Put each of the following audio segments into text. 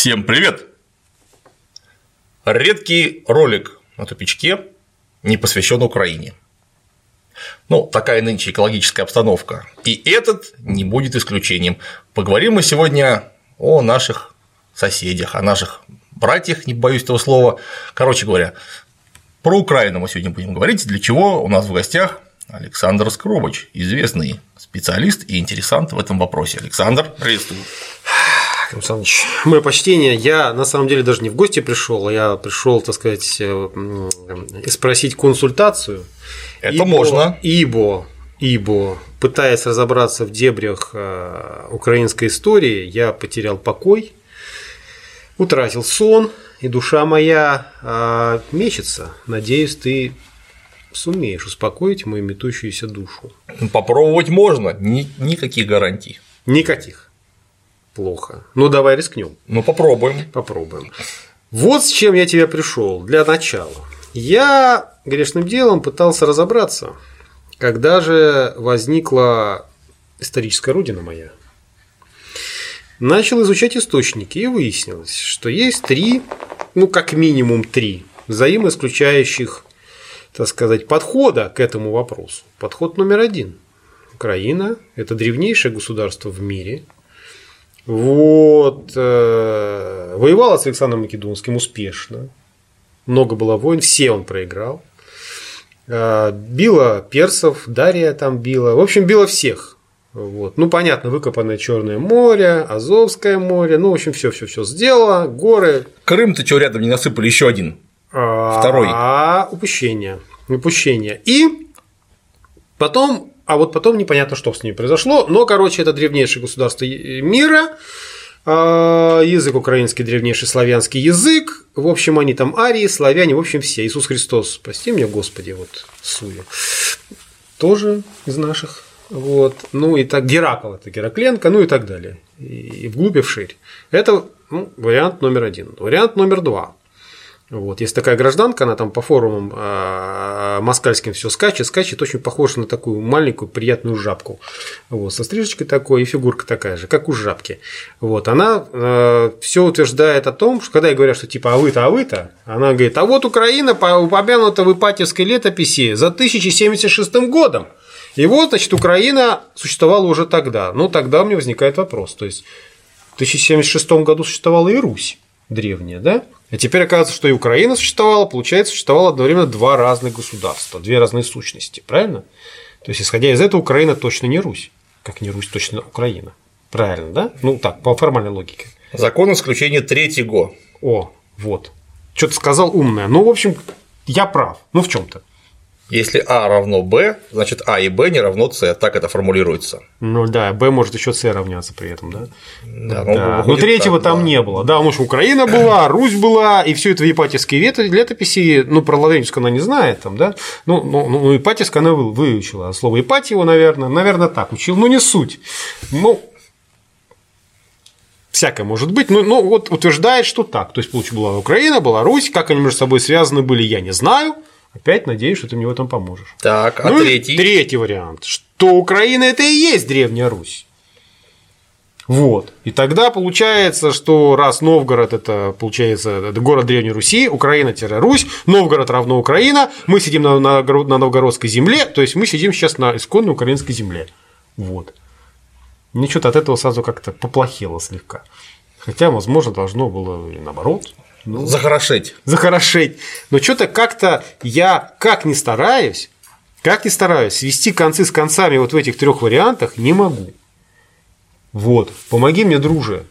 Всем привет! Редкий ролик на тупичке не посвящен Украине. Ну, такая нынче экологическая обстановка. И этот не будет исключением. Поговорим мы сегодня о наших соседях, о наших братьях, не боюсь этого слова. Короче говоря, про Украину мы сегодня будем говорить, для чего у нас в гостях Александр Скробыч, известный специалист и интересант в этом вопросе. Александр, приветствую. Александрович, мое почтение. Я на самом деле даже не в гости пришел, а я пришел, так сказать, э, спросить консультацию. Это ибо, можно. Ибо, ибо, пытаясь разобраться в дебрях э, украинской истории, я потерял покой, утратил сон, и душа моя э, мечется. Надеюсь, ты сумеешь успокоить мою метущуюся душу. Попробовать можно, Ни, никаких гарантий. Никаких. Плохо. Ну давай рискнем. Ну попробуем. Попробуем. Вот с чем я тебя пришел для начала. Я грешным делом пытался разобраться, когда же возникла историческая родина моя. Начал изучать источники и выяснилось, что есть три, ну как минимум три взаимоисключающих так сказать, подхода к этому вопросу. Подход номер один. Украина – это древнейшее государство в мире. Вот, э, воевала с Александром Македонским успешно. Много было войн, все он проиграл. Э, била персов, Дария там била. В общем, била всех. Вот. Ну, понятно, выкопанное Черное море, Азовское море, ну, в общем, все, все, все сделала, горы. Крым-то чего рядом не насыпали, еще один. Второй. А упущение. Упущение. И потом, а вот потом непонятно, что с ними произошло, но, короче, это древнейшее государство мира, а, язык украинский, древнейший славянский язык, в общем, они там арии, славяне, в общем, все. Иисус Христос, прости меня, Господи, вот Сую, тоже из наших. Вот. Ну и так Геракл это Геракленко, ну и так далее. И вглубь и вширь. Это ну, вариант номер один. Вариант номер два. Вот. Есть такая гражданка, она там по форумам э, москальским все скачет, скачет, очень похожа на такую маленькую приятную жабку. Вот, со стрижечкой такой и фигурка такая же, как у жабки. Вот, она э, все утверждает о том, что когда я говорю, что типа а вы-то, а вы-то, она говорит, а вот Украина упомянута в Ипатьевской летописи за 1076 годом. И вот, значит, Украина существовала уже тогда. Ну, тогда у меня возникает вопрос. То есть, в 1076 году существовала и Русь древняя, да? А теперь оказывается, что и Украина существовала, получается, существовало одновременно два разных государства, две разные сущности, правильно? То есть, исходя из этого, Украина точно не Русь, как не Русь точно Украина. Правильно, да? Ну так, по формальной логике. Закон исключения третьего. О, вот. Что-то сказал умное. Ну, в общем, я прав. Ну, в чем-то. Если А равно Б, значит А и Б не равно С, так это формулируется. Ну да, Б может еще С равняться при этом, да? Да, ну, да. Но третьего так, там да. не было. Да, потому что Украина была, Русь была, и все это в Ипатьевской летописи, ну, про Лавренческую она не знает, там, да? Ну, ну, ну Ипатьевская она выучила. А слово Ипатьево, наверное, наверное, так учил, но не суть. Ну, всякое может быть, но, но вот утверждает, что так. То есть, получается, была Украина, была Русь, как они между собой связаны были, я не знаю. Опять надеюсь, что ты мне в этом поможешь. Так, а ну, третий? Третий вариант, что Украина это и есть Древняя Русь. Вот. И тогда получается, что раз Новгород это получается это город Древней Руси, Украина-Русь, Новгород равно Украина, мы сидим на, на, на новгородской земле, то есть мы сидим сейчас на исконной украинской земле. Вот. Мне что-то от этого сразу как-то поплохело слегка. Хотя, возможно, должно было и наоборот. Ну, захорошеть. Захорошеть. Но что-то как-то я, как ни стараюсь, как ни стараюсь, свести концы с концами вот в этих трех вариантах не могу. Вот. Помоги мне, друже.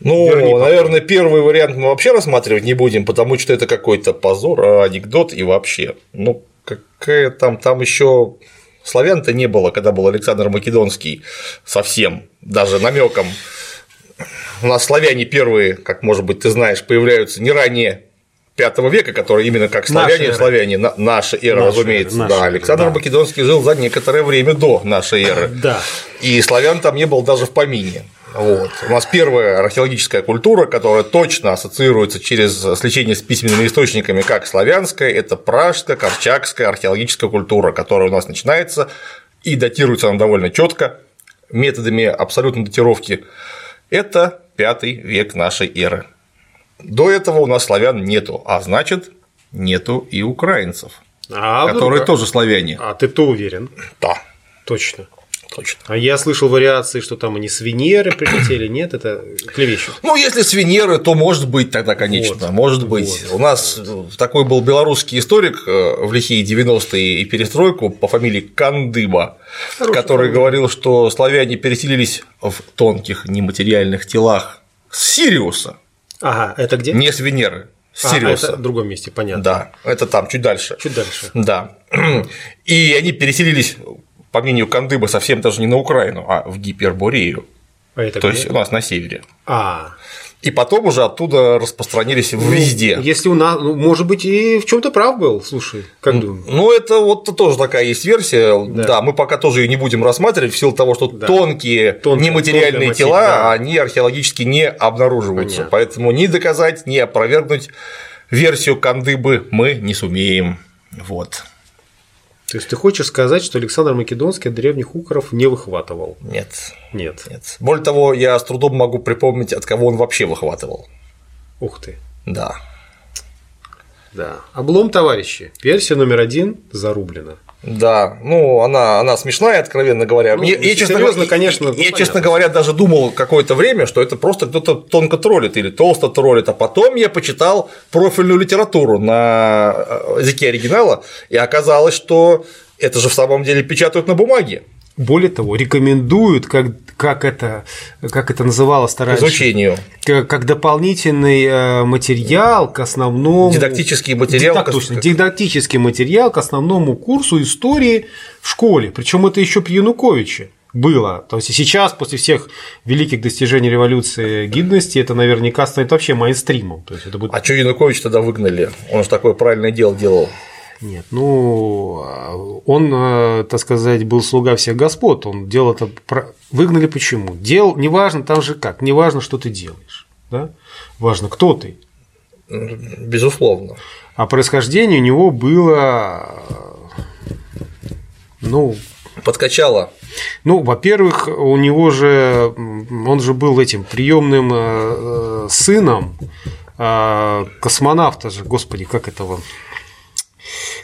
Ну, Верни наверное, первый вариант мы вообще рассматривать не будем, потому что это какой-то позор, анекдот и вообще. Ну, какая там, там еще славян-то не было, когда был Александр Македонский совсем, даже намеком у нас славяне первые, как может быть ты знаешь, появляются не ранее пятого века, которые именно как славяне, наша славяне, на, наша эра, наша разумеется. Эра, да, Александр да. Македонский жил за некоторое время до нашей эры. Да. И славян там не было даже в помине. Вот. У нас первая археологическая культура, которая точно ассоциируется через сличение с письменными источниками как славянская, это пражская, корчакская археологическая культура, которая у нас начинается и датируется она довольно четко методами абсолютной датировки. Это пятый век нашей эры. До этого у нас славян нету, а значит, нету и украинцев, а которые вдруг... тоже славяне. А ты-то уверен? Да. Точно. Точно. А я слышал вариации, что там они с Венеры прилетели, нет, это клевещут. Ну, если с Венеры, то может быть тогда, конечно, вот, может быть. Вот. У нас такой был белорусский историк э, в лихие 90-е и перестройку по фамилии Кандыба, Хороший который фамилия. говорил, что славяне переселились в тонких нематериальных телах с Сириуса. Ага, это где? Не с Венеры. С а, Сириуса. это в другом месте, понятно. Да, это там, чуть дальше. Чуть дальше. Да. И они переселились по мнению Кандыба, совсем даже не на Украину, а в Гиперборею. А это То где? есть у нас на севере. А. И потом уже оттуда распространились ну, везде. Если у нас, ну, может быть, и в чем-то прав был, слушай, как думаешь? Ну, это вот тоже такая есть версия. Да. да, мы пока тоже ее не будем рассматривать в силу того, что да. тонкие Тонкая, нематериальные тела, да. они археологически не обнаруживаются. Понятно. Поэтому ни доказать, ни опровергнуть версию Кандыбы мы не сумеем. Вот. То есть ты хочешь сказать, что Александр Македонский древних укров не выхватывал? Нет. Нет. Нет. Более того, я с трудом могу припомнить, от кого он вообще выхватывал. Ух ты. Да. Да. Облом, товарищи. Версия номер один зарублена. Да, ну она, она смешная, откровенно говоря. Ну, я, я, честно, серьезно, конечно. Я, ну, я честно говоря, даже думал какое-то время, что это просто кто-то тонко троллит или толсто троллит, а потом я почитал профильную литературу на э, языке оригинала, и оказалось, что это же в самом деле печатают на бумаге. Более того, рекомендуют, как, как, это, как это называлось раньше, изучению, как, как дополнительный э, материал к основному дидактический материал, дидак, точно, дидактический материал к основному курсу истории в школе. Причем это еще при Януковиче было. То есть и сейчас, после всех великих достижений революции гидности, это наверняка станет вообще мейнстримом. То есть это будет... А что Янукович тогда выгнали? Он же такое правильное дело делал. Нет, ну, он, э, так сказать, был слуга всех господ, он делал это... Выгнали почему? Дел, неважно там же как, неважно, что ты делаешь, да? Важно, кто ты. Безусловно. А происхождение у него было, ну… Подкачало. Ну, во-первых, у него же, он же был этим приемным э, э, сыном космонавта же, господи, как этого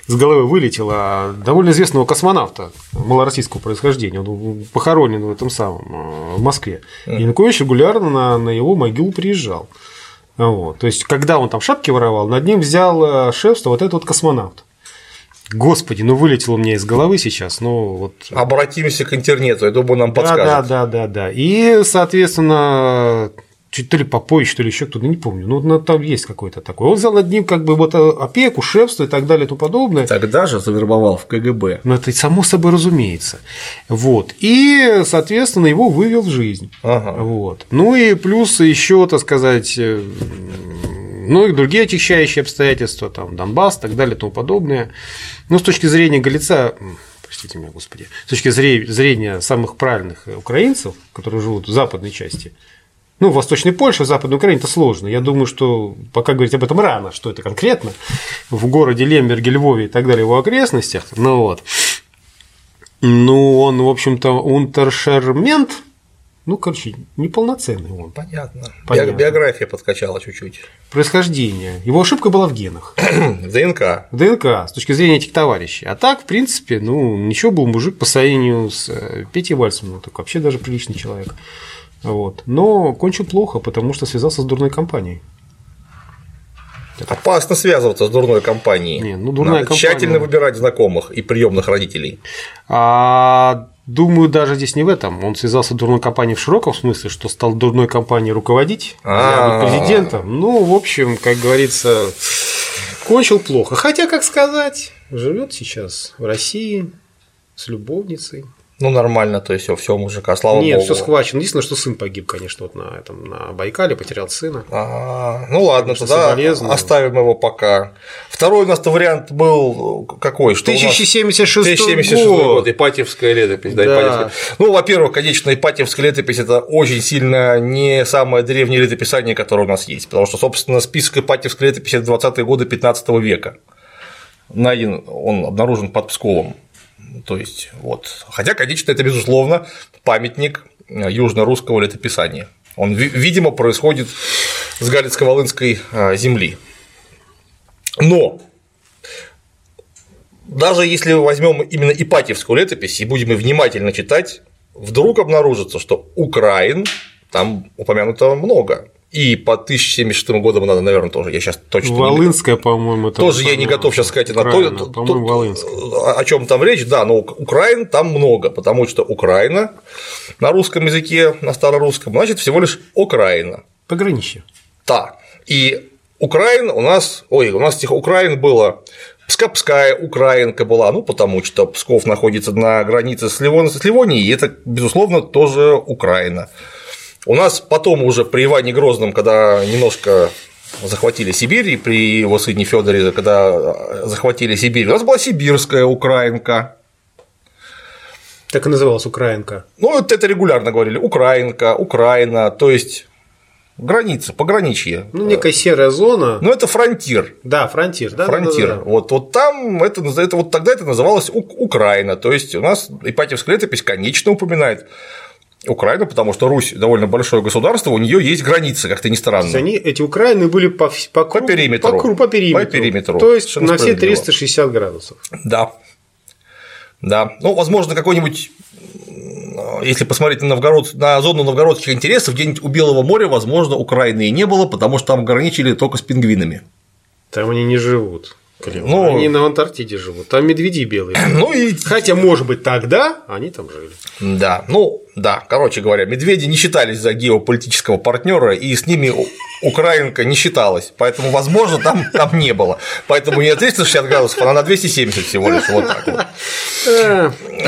с головы вылетело довольно известного космонавта малороссийского происхождения. Он похоронен в этом самом, э, в Москве. Mm. Янукович регулярно на, на его могилу приезжал. Вот. То есть, когда он там шапки воровал, над ним взял э, шефство вот этот вот космонавт. Господи, ну вылетело у меня из головы сейчас, ну вот. Обратимся к интернету, я думаю, нам подскажет. Да, да, да, да. И, соответственно, чуть то ли попозже, что ли еще кто-то, не помню. Ну, ну, там есть какой-то такой. Он взял над ним как бы вот э, опеку, шефство и так далее и тому подобное. Тогда же завербовал в КГБ. Ну, это само собой разумеется. Вот. И, соответственно, его вывел в жизнь. Ага. Вот. Ну и плюс еще, так сказать, э, ну и другие очищающие обстоятельства, там, Донбасс и так далее и тому подобное. Ну, с точки зрения Галица, простите меня, господи, с точки зрения самых правильных украинцев, которые живут в западной части, ну, в Восточной Польше, в Западной Украине это сложно. Я думаю, что пока говорить об этом рано, что это конкретно в городе Лемберге, Львове и так далее, в его окрестностях. Ну вот. Ну, он, в общем-то, унтершермент, ну, короче, неполноценный он. Понятно. Понятно. Биография подкачала чуть-чуть. Происхождение. Его ошибка была в генах. в ДНК. В ДНК, с точки зрения этих товарищей. А так, в принципе, ну, ничего был мужик по сравнению с э, Петей Вальцманом. Так вообще даже приличный человек. Вот. Но кончил плохо, потому что связался с дурной компанией. Опасно связываться с дурной компанией. Не, ну, дурная Надо компания... тщательно выбирать знакомых и приемных родителей. А, думаю, даже здесь не в этом. Он связался с дурной компанией в широком смысле, что стал дурной компанией руководить, а президентом. Ну, в общем, как говорится, кончил плохо. Хотя, как сказать, живет сейчас в России с любовницей. Ну, нормально, то есть все, мужика, слава Нет, богу. все схвачено. Единственное, что сын погиб, конечно, вот на этом на Байкале, потерял сына. А, ну ладно, тогда оставим его пока. Второй у нас вариант был какой? Что 1076 1076 год. год, Ипатьевская летопись. Да. Да, Ипатьевская. Ну, во-первых, конечно, Ипатьевская летопись это очень сильно не самое древнее летописание, которое у нас есть, потому что, собственно, список Ипатьевской летописи это 20-е годы 15 века. Найден он обнаружен под Псковом. То есть, вот. Хотя, конечно, это, безусловно, памятник южно-русского летописания. Он, видимо, происходит с Галицко-Волынской а, земли. Но даже если возьмем именно Ипатьевскую летопись и будем внимательно читать, вдруг обнаружится, что Украин там упомянуто много. И по 1076 годам надо, наверное, тоже. Я сейчас точно. Волынская, по-моему, это. Тоже я не готов сейчас сказать на то, то, о чем там речь. Да, но Украин там много, потому что Украина на русском языке, на старорусском, значит всего лишь Украина. Пограничье. Да. И Украин у нас, ой, у нас этих Украин было Пскопская Украинка была, ну, потому что Псков находится на границе с Ливонией, и это, безусловно, тоже Украина. У нас потом уже при Иване Грозном, когда немножко захватили Сибирь, и при его сыне Федоре, когда захватили Сибирь, у нас была сибирская Украйна. Так и называлась Украйна. Ну, вот это регулярно говорили. Украйна, Украина, то есть граница, пограничье. Ну, некая серая зона. Ну, это фронтир. Да, фронтир, да. Фронтир. Да, да, да. Вот, вот там это, это вот тогда это называлось Украина. То есть у нас Ипатьевская летопись конечно упоминает Украина, потому что Русь довольно большое государство, у нее есть границы, как-то не странно. То есть они, эти Украины были по, по, по периметру. По, по, периметру. По периметру. То есть на все 360 градусов. Да. Да. Ну, возможно, какой-нибудь если посмотреть на, Новгород, на зону новгородских интересов, где-нибудь у Белого моря, возможно, Украины и не было, потому что там ограничили только с пингвинами. Там они не живут. Ну, они на Антарктиде живут, там медведи белые. Ну и... Хотя, может быть, тогда они там жили. Да, ну да, короче говоря, медведи не считались за геополитического партнера, и с ними Украинка не считалась, поэтому, возможно, там, там не было. Поэтому не на 360 градусов, а на 270 всего лишь, вот так вот.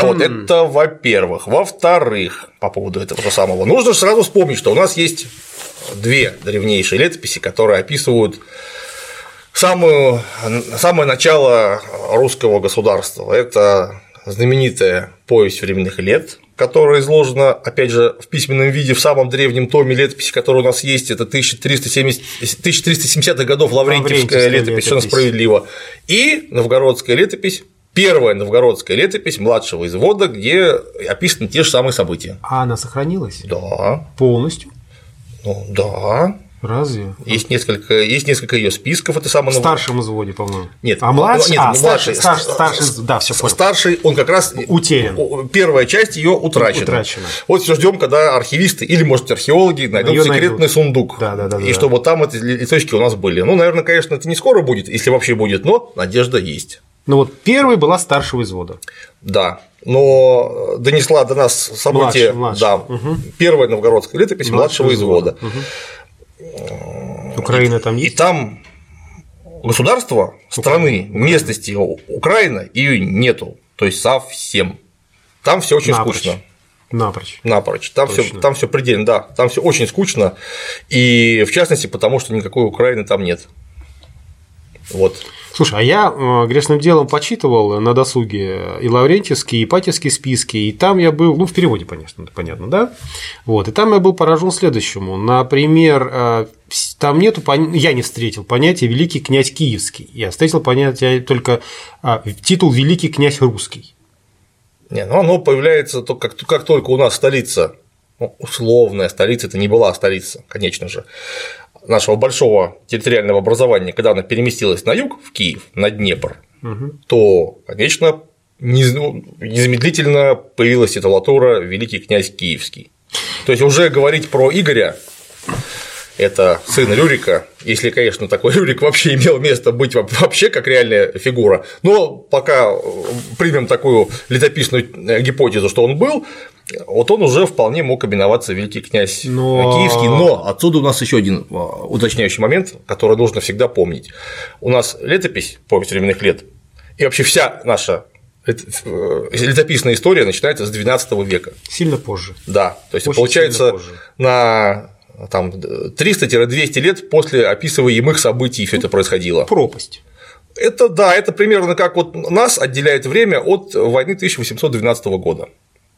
Вот это во-первых. Во-вторых, по поводу этого же самого, нужно сразу вспомнить, что у нас есть две древнейшие летописи, которые описывают самую, самое начало русского государства. Это знаменитая повесть временных лет, которая изложена, опять же, в письменном виде в самом древнем томе летописи, который у нас есть, это 1370, 1370-х годов Лаврентьевская летопись, совершенно справедливо, и новгородская летопись, первая новгородская летопись младшего извода, где описаны те же самые события. А она сохранилась? Да. Полностью? Ну, да. Разве? Есть несколько, есть несколько ее списков, это самое. В старшем изводе, по-моему. Нет, а младший, нет, а, младший, старший, старший, да, все понял. Старший, он как раз утерян. Первая часть ее утрачена. утрачена. Вот все ждем, когда архивисты или, может, археологи найдут её секретный найдут. сундук. Да, да, да. И да. чтобы там эти листочки у нас были. Ну, наверное, конечно, это не скоро будет, если вообще будет, но надежда есть. Ну вот первой была старшего извода. Да, но донесла до нас событие, младший, младший. да, угу. первая новгородская летопись младшего, младшего извода. Угу. Украина там есть? И там государства, страны, местности Украина ее нету, то есть совсем. Там все очень Напрочь. скучно. Напрочь. Напрочь. Там все, там все предельно, да. Там все очень скучно. И в частности, потому что никакой Украины там нет. Вот. Слушай, а я э, грешным делом почитывал на досуге и Лаврентьевские, и Ипатьевские списки, и там я был, ну, в переводе, конечно, понятно, да? Вот, и там я был поражен следующему. Например, э, там нету, я не встретил понятия «великий князь киевский», я встретил понятие только а, титул «великий князь русский». Не, ну оно появляется только как, как только у нас столица, ну, условная столица, это не была столица, конечно же, нашего большого территориального образования, когда она переместилась на юг, в Киев, на Днепр, угу. то, конечно, ну, незамедлительно появилась титулатура «Великий князь Киевский». То есть уже говорить про Игоря это сын Рюрика, если, конечно, такой Рюрик вообще имел место быть вообще как реальная фигура. Но пока примем такую летописную э, гипотезу, что он был, вот он уже вполне мог именоваться великий князь но... Киевский, но отсюда у нас еще один а, уточняющий момент, который нужно всегда помнить. У нас летопись повесть временных лет, и вообще вся наша э, летописная история начинается с XII века. Сильно позже. Да, то есть Очень получается на там 300-200 лет после описываемых событий все это происходило. Пропасть. Это да, это примерно как вот нас отделяет время от войны 1812 года.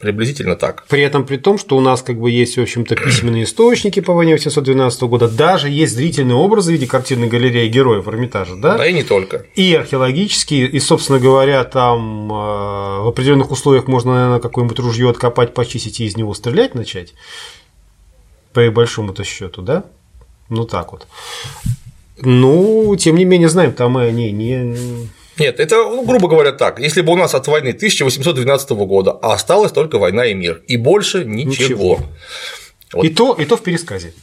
Приблизительно так. При этом при том, что у нас как бы есть, в общем-то, письменные источники по войне 1812 года, даже есть зрительные образы в виде картинной галереи героев Эрмитажа, да? Да и не только. И археологические, и, собственно говоря, там э, в определенных условиях можно, наверное, какое-нибудь ружье откопать, почистить и из него стрелять начать. по большому-то счету, да? Ну так вот. Ну, тем не менее, знаем, там и они не нет, это, ну, грубо говоря, так. Если бы у нас от войны 1812 года осталась только война и мир, и больше ничего. ничего. Вот. И, то, и то в пересказе.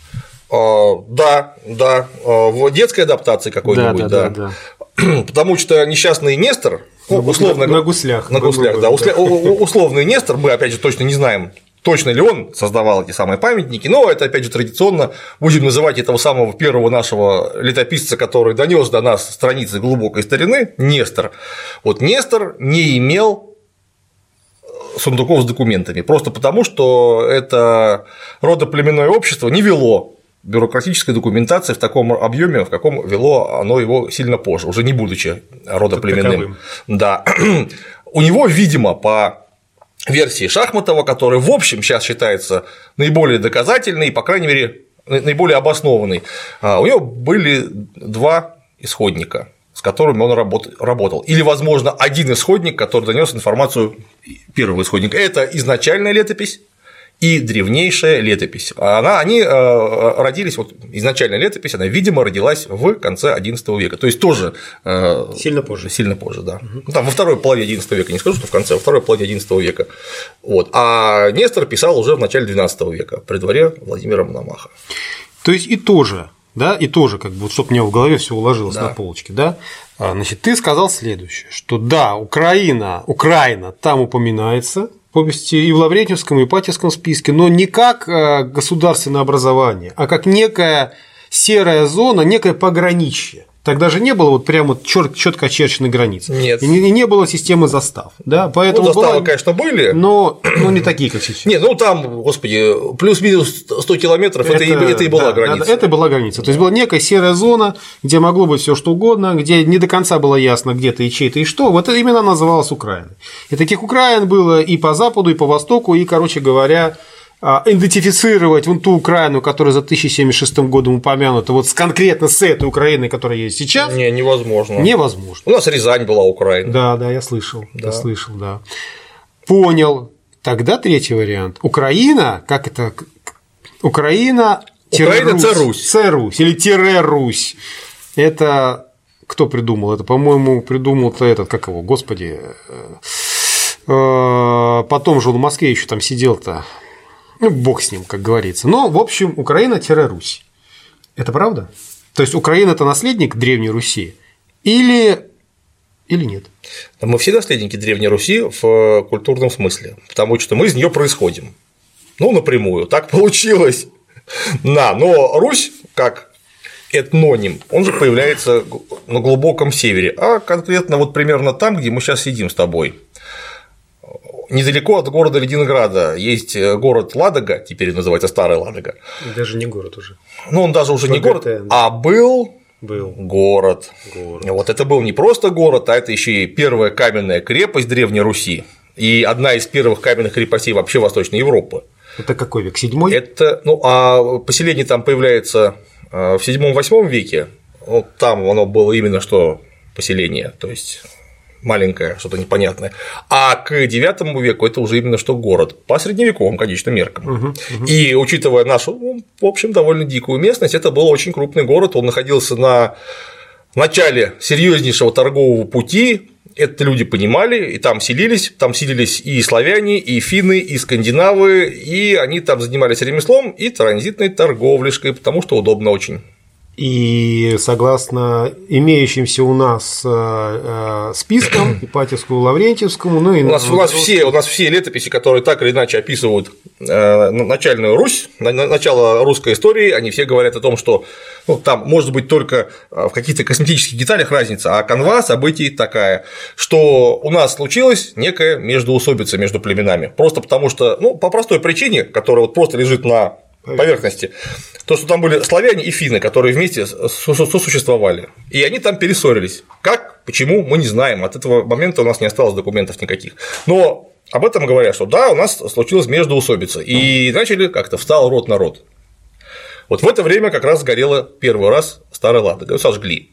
А, да, да, а, в детской адаптации какой-нибудь, да. да, да. да. Потому что несчастный Нестор, ну, условно на, на гуслях. На гуслях, да. Условный Нестор, мы опять же точно не знаем, точно ли он создавал эти самые памятники, но это, опять же, традиционно будем называть этого самого первого нашего летописца, который донес до нас страницы глубокой старины, Нестор. Вот Нестор не имел сундуков с документами, просто потому, что это родоплеменное общество не вело бюрократической документации в таком объеме, в каком вело оно его сильно позже, уже не будучи родоплеменным. Да. У него, видимо, по версии Шахматова, которая в общем сейчас считается наиболее доказательной и, по крайней мере, наиболее обоснованной, а, у него были два исходника, с которыми он работал. Или, возможно, один исходник, который донес информацию первого исходника. Это изначальная летопись, и древнейшая летопись. Она, они э, родились, вот изначальная летопись, она, видимо, родилась в конце XI века, то есть тоже э, сильно позже. Сильно позже, да. Угу. Ну, там во второй половине XI века, не скажу, что в конце, во второй половине XI века. Вот. А Нестор писал уже в начале XII века при дворе Владимира Мономаха. То есть и тоже да, и тоже, как бы, вот, чтобы мне в голове все уложилось да. на полочке, да, а, значит, ты сказал следующее, что да, Украина, Украина там упоминается, повести и в Лаврентьевском, и в Ипатьевском списке, но не как э, государственное образование, а как некая серая зона, некое пограничье. Тогда же не было вот прямо четко очерченной границы. Нет. И не, не было системы застав. Да? Поэтому ну, заставы, была... конечно, были. Но, но не такие, как сейчас. Не, ну там, господи, плюс-минус 100 километров это, это, и, это и была да, граница. Да, это была граница. То есть была некая серая зона, где могло быть все что угодно, где не до конца было ясно, где то и чей-то и что. Вот это именно называлось Украиной. И таких Украин было и по западу, и по востоку, и, короче говоря, идентифицировать вон ту Украину, которая за 1076 годом упомянута, вот конкретно с этой Украиной, которая есть сейчас. Не, невозможно. Невозможно. У нас Рязань была Украина. Да, да, я слышал. Да. Я слышал, да. Понял. Тогда третий вариант. Украина, как это? Украина. Украина Русь, Русь. Царусь или тире Русь. Это кто придумал? Это, по-моему, придумал-то этот, как его, господи. Э, э, потом же он в Москве еще там сидел-то. Ну, бог с ним, как говорится. Но, в общем, Украина-Русь. Это правда? То есть Украина это наследник Древней Руси или или нет? Мы все наследники Древней Руси в культурном смысле, потому что мы из нее происходим. Ну, напрямую, так получилось. Да, но Русь, как этноним, он же появляется на глубоком севере, а конкретно вот примерно там, где мы сейчас сидим с тобой недалеко от города Ленинграда есть э, город Ладога, теперь называется Старая Ладога. Даже не город уже. Ну, он даже уже ПГТ, не город, да. а был был. Город. город. Вот это был не просто город, а это еще и первая каменная крепость Древней Руси и одна из первых каменных крепостей вообще Восточной Европы. Это какой век? Седьмой? Это, ну, а поселение там появляется э, в седьмом-восьмом веке. Вот там оно было именно что поселение, то есть маленькое, что-то непонятное. А к IX веку это уже именно что город, по средневековым, конечно, меркам. Угу, угу. И учитывая нашу, ну, в общем, довольно дикую местность, это был очень крупный город, он находился на начале серьезнейшего торгового пути, это люди понимали, и там селились, там селились и славяне, и финны, и скандинавы, и они там занимались ремеслом и транзитной торговлешкой, потому что удобно очень. И согласно имеющимся у нас э, э, спискам, Ипатьевскому, Лаврентьевскому, ну и у нас, у, нас все, у нас все летописи, которые так или иначе описывают э, начальную Русь, начало русской истории, они все говорят о том, что ну, там может быть только в каких-то косметических деталях разница, а канва событий такая, что у нас случилась некая междуусобица между племенами. Просто потому что, ну, по простой причине, которая вот просто лежит на поверхности, то, что там были славяне и финны, которые вместе сосуществовали, и они там перессорились. Как, почему, мы не знаем, от этого момента у нас не осталось документов никаких. Но об этом говорят, что да, у нас случилась междоусобица, и начали как-то встал рот на рот. Вот в это время как раз сгорела первый раз Старая Ладога, сожгли.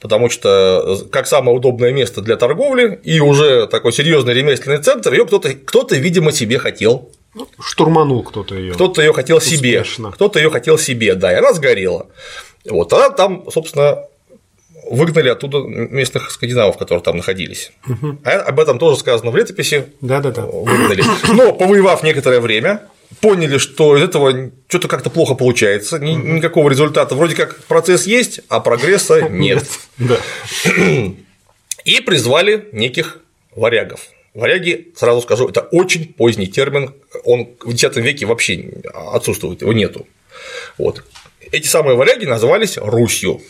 Потому что как самое удобное место для торговли и уже такой серьезный ремесленный центр, ее кто-то, кто-то, видимо, себе хотел Штурманул кто-то ее. Кто-то ее хотел себе. Кто-то ее хотел себе, да, и она сгорела. Вот, а там, собственно, выгнали оттуда местных скандинавов, которые там находились. Угу. А об этом тоже сказано в летописи. Да, да, да. Выгнали. Но повоевав некоторое время, поняли, что из этого что-то как-то плохо получается, ни, никакого результата. Вроде как процесс есть, а прогресса нет. И призвали неких варягов. Варяги, сразу скажу, это очень поздний термин, он в X веке вообще отсутствует, его нету. Вот. Эти самые варяги назывались Русью,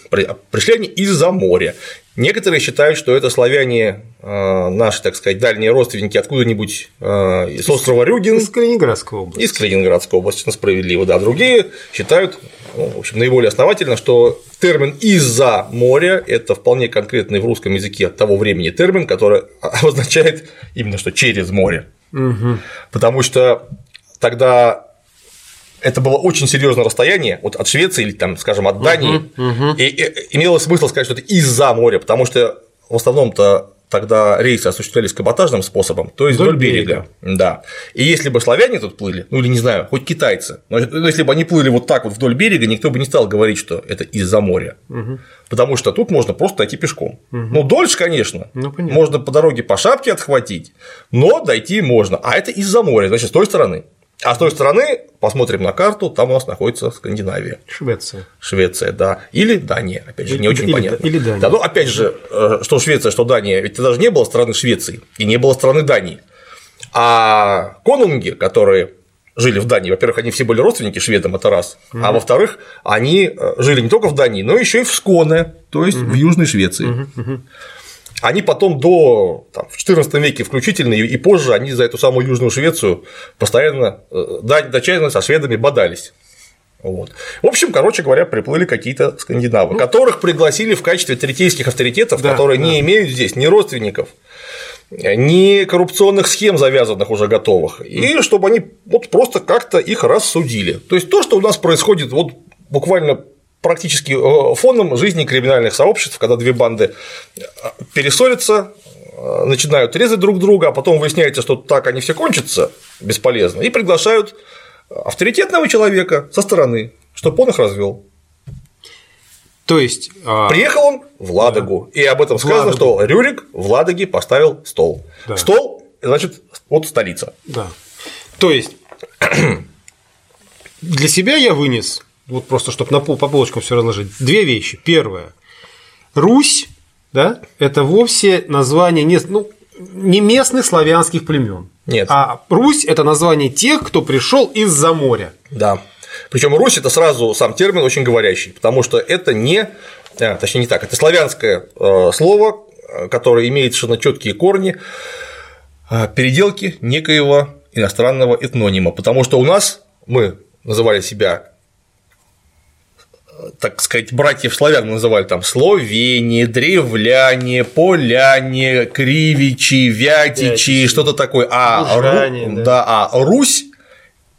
пришли они из-за моря. Некоторые считают, что это славяне э, наши, так сказать, дальние родственники откуда-нибудь э, с острова Рюгин. Из Калининградской области. Из Калининградской области, справедливо, да. Другие считают, ну, в общем, наиболее основательно, что термин «из-за моря» – это вполне конкретный в русском языке того времени термин, который означает именно что «через море». Угу. Потому что тогда это было очень серьезное расстояние вот от Швеции или там, скажем, от Дании, uh-huh, uh-huh. И, и имело смысл сказать, что это из-за моря, потому что в основном-то тогда рейсы осуществлялись каботажным способом, то есть вдоль, вдоль берега. берега. Да. И если бы славяне тут плыли, ну или не знаю, хоть китайцы, но если бы они плыли вот так вот вдоль берега, никто бы не стал говорить, что это из-за моря. Угу. Потому что тут можно просто дойти пешком. Угу. Ну, дольше, конечно. Ну, можно по дороге по шапке отхватить, но дойти можно. А это из-за моря, значит, с той стороны. А с той стороны, посмотрим на карту, там у нас находится Скандинавия. Швеция. Швеция, да. Или Дания, опять же, не очень или, понятно. Или Дания. Да, ну, опять же, э, что Швеция, что Дания, ведь тогда же не было страны Швеции и не было страны Дании. А конунги, которые жили в Дании, во-первых, они все были родственники шведам, это раз, угу. а во-вторых, они э, жили не только в Дании, но еще и в Сконе, то есть угу. в Южной Швеции. Угу. Угу они потом до там, в XIV веке включительно и позже они за эту самую Южную Швецию постоянно э, дочерно со шведами бодались. Вот. В общем, короче говоря, приплыли какие-то скандинавы, ну, которых пригласили в качестве третейских авторитетов, да, которые да. не имеют здесь ни родственников, ни коррупционных схем, завязанных уже готовых, и чтобы они вот просто как-то их рассудили. То есть то, что у нас происходит вот буквально практически э, фоном жизни криминальных сообществ, когда две банды э, перессорятся, э, начинают резать друг друга, а потом выясняется, что так они все кончатся бесполезно, и приглашают авторитетного человека со стороны, чтобы он их развел. То есть а, приехал он в Ладогу, да. и об этом сказано, Ладогу. что Рюрик в Ладоге поставил стол. Да. Стол, значит, вот столица. Да. То есть для себя я вынес вот просто чтобы на пол, по полочкам все разложить, две вещи. Первое. Русь, да, это вовсе название не, ну, не местных славянских племен. Нет. А Русь это название тех, кто пришел из-за моря. Да. Причем Русь это сразу сам термин очень говорящий, потому что это не, а, точнее не так, это славянское э, слово, которое имеет совершенно четкие корни э, переделки некоего иностранного этнонима, потому что у нас мы называли себя так сказать, братьев славян называли там словени, древляне, поляне, кривичи, вятичи, что-то такое. А, Лужане, Ру... да. да, а Русь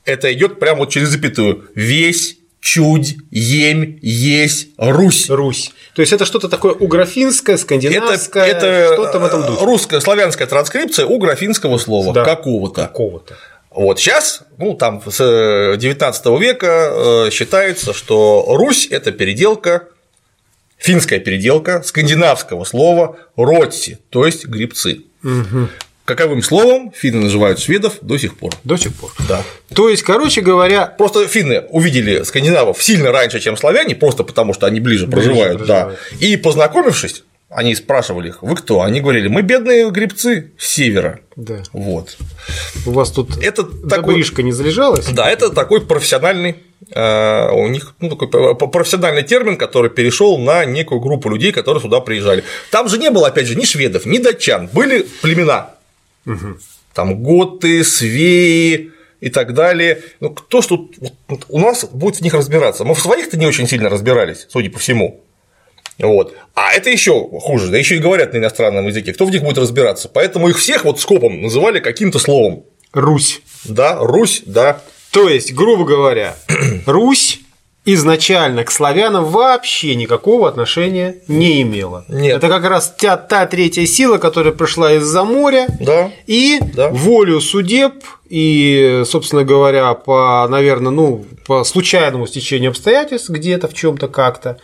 это идет прямо вот через запятую. Весь чудь, емь, есть, Русь. Русь. То есть это что-то такое уграфинское, скандинавское, это, это что-то в этом духе. Русская славянская транскрипция уграфинского слова да. какого-то. Какого-то. Вот сейчас, ну, там с 19 э, века э, считается, что Русь – это переделка, финская переделка скандинавского слова «ротси», то есть грибцы. Угу. Каковым словом финны называют шведов до сих пор. До сих пор. Да. То есть, короче говоря. Просто финны увидели скандинавов сильно раньше, чем славяне, просто потому что они ближе, ближе проживают, проживают, да. И познакомившись, они спрашивали их, вы кто? Они говорили, мы бедные грибцы с севера. Да. Вот. У вас тут это такой... не залежалась? Да, это такой профессиональный э, у них ну, такой профессиональный термин, который перешел на некую группу людей, которые сюда приезжали. Там же не было, опять же, ни шведов, ни датчан, были племена. Угу. Там готы, свеи и так далее. Ну, кто тут у нас будет в них разбираться? Мы в своих-то не очень сильно разбирались, судя по всему. Вот. А это еще хуже, да еще и говорят на иностранном языке. Кто в них будет разбираться? Поэтому их всех вот скопом называли каким-то словом. Русь. Да, Русь, да. То есть, грубо говоря, Русь изначально к славянам вообще никакого отношения не имела. Нет. Это как раз та, та третья сила, которая пришла из-за моря, Да. и Да. волю судеб и, собственно говоря, по, наверное, ну, по случайному стечению обстоятельств где-то в чем-то как-то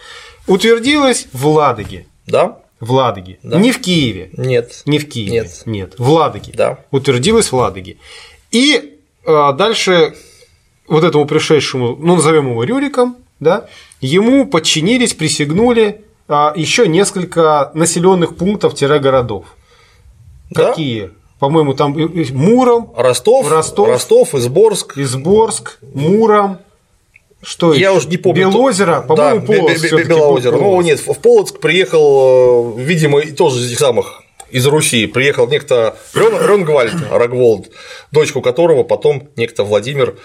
утвердилась в Ладоге. Да? В Ладоге. Да. Не в Киеве. Нет. Не в Киеве. Нет. Нет. В Ладоге. Да. Утвердилась в Ладоге. И а, дальше вот этому пришедшему, ну, назовем его Рюриком, да, ему подчинились, присягнули а, еще несколько населенных пунктов-городов. Да? Какие? По-моему, там Муром, Ростов, Ростов. Ростов, Изборск. Изборск, Муром, что Я еще? уже не помню. Белозеро, по-моему, да, Полоцк Белоозеро. Ну, нет, в Полоцк приехал, видимо, тоже из этих самых из Руси приехал некто Рен, Ренгвальд Рогволд, дочку которого потом некто Владимир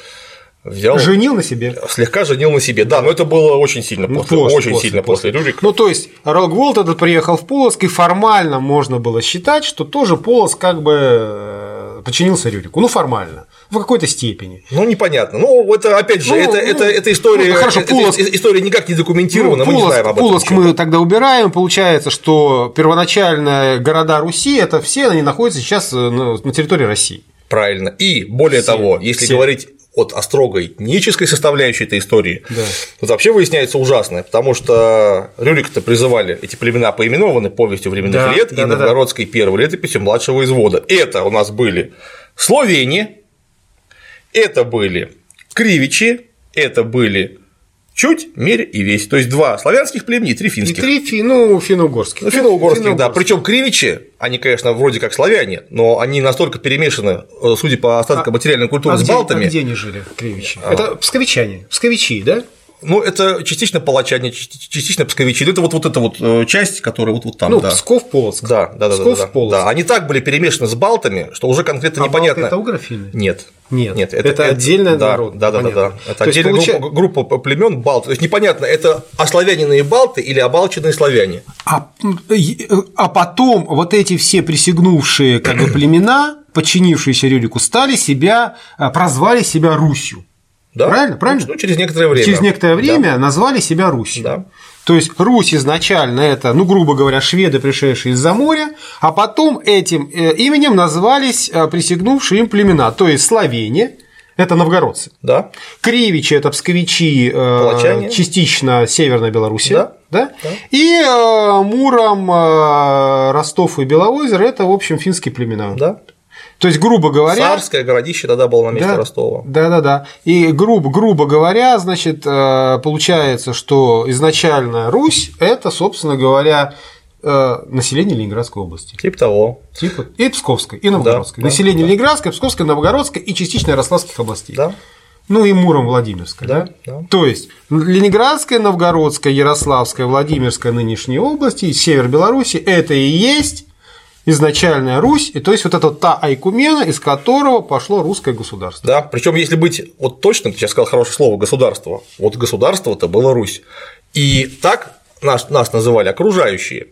взял, Женил на себе. слегка женил на себе. Да, но это было очень сильно Ну, после, после, очень после, сильно после, Рюрика. Ну, то есть, Рогволд этот приехал в Полоцк, и формально можно было считать, что тоже Полоцк как бы э, подчинился Рюрику. Ну, формально, в какой-то степени. Ну, непонятно. Ну, это, опять же, Ну, это, ну, это, это история, ну, хорошо, это- Полоцк- это история никак не документирована, мы не Ну, Полоцк, знаем об этом. Ничего. мы тогда убираем. Получается, что первоначальные города Руси, это все они находятся сейчас э, на на территории России. Правильно. И более Все, того, если все. говорить от о строгой этнической составляющей этой истории, Да. тут вообще выясняется ужасное, потому что Рюрик-то призывали, эти племена поименованы повестью временных Да, лет да, и да, да. новгородской первой летописью младшего извода. Это у нас были словени, это были кривичи, это были чуть, мерь и весь. То есть два славянских племени и три И финских. три фи, ну, финно-угорских. Ну, финно-угорских, да. Причем кривичи, они, конечно, вроде как славяне, но они настолько перемешаны, э, судя по остаткам материальной культуры, А с где, балтами. а где они жили, кривичи? А. Это псковичане, псковичи, да? Ну, это частично палачане, части- частично псковичи. Ну, Это вот, вот эта вот э, часть, которая вот, вот там, ну, да. Псков, Полоцк. Да, да, да, да, Псков, да, Полоцк. да. Они так были перемешаны с балтами, что уже конкретно А непонятно. балты это угрофины? Нет. Нет, Нет, это отдельная да, народ, Да, да, да, да. Это То отдельная получа- группа, группа племен балт. То есть непонятно, это ославяненные балты или обалченные славяне. А, и- а потом вот эти все присягнувшие как бы племена, подчинившиеся Рюрику, стали себя, а, прозвали себя Русью. Да? Правильно, правильно? Ну, через некоторое время. Через некоторое Да. время назвали себя Русью. Да. То есть Русь изначально это, ну, грубо говоря, шведы, пришедшие из-за моря, а потом этим э, именем назвались э, присягнувшие им племена, то есть Словения, это новгородцы. Да. Кривичи это псковичи, э, Палачане. частично Северная Белоруссия, Да. да? Да. И Муром, Ростов и Белоозеро это, в общем, финские племена. Да. То есть, грубо говоря, Царское городище тогда было на месте да, Ростова. Да, да, да. И грубо, грубо говоря, значит, э, получается, что изначально Русь это, собственно говоря, э, население Ленинградской области. Типа того. Типа и Псковской, и Новгородской. да, население да. Ленинградской, Псковской, Новгородской и частично Ярославских областей. Да. Ну и Муром Владимирская. Да, Да? да. То есть Ленинградская, Новгородская, Ярославская, Владимирская нынешние области север Беларуси это и есть изначальная Русь, и то есть вот это та айкумена, из которого пошло русское государство. Да, причем, если быть вот точным, ты сейчас сказал хорошее слово государство. Вот государство это было Русь. И так нас, нас называли окружающие.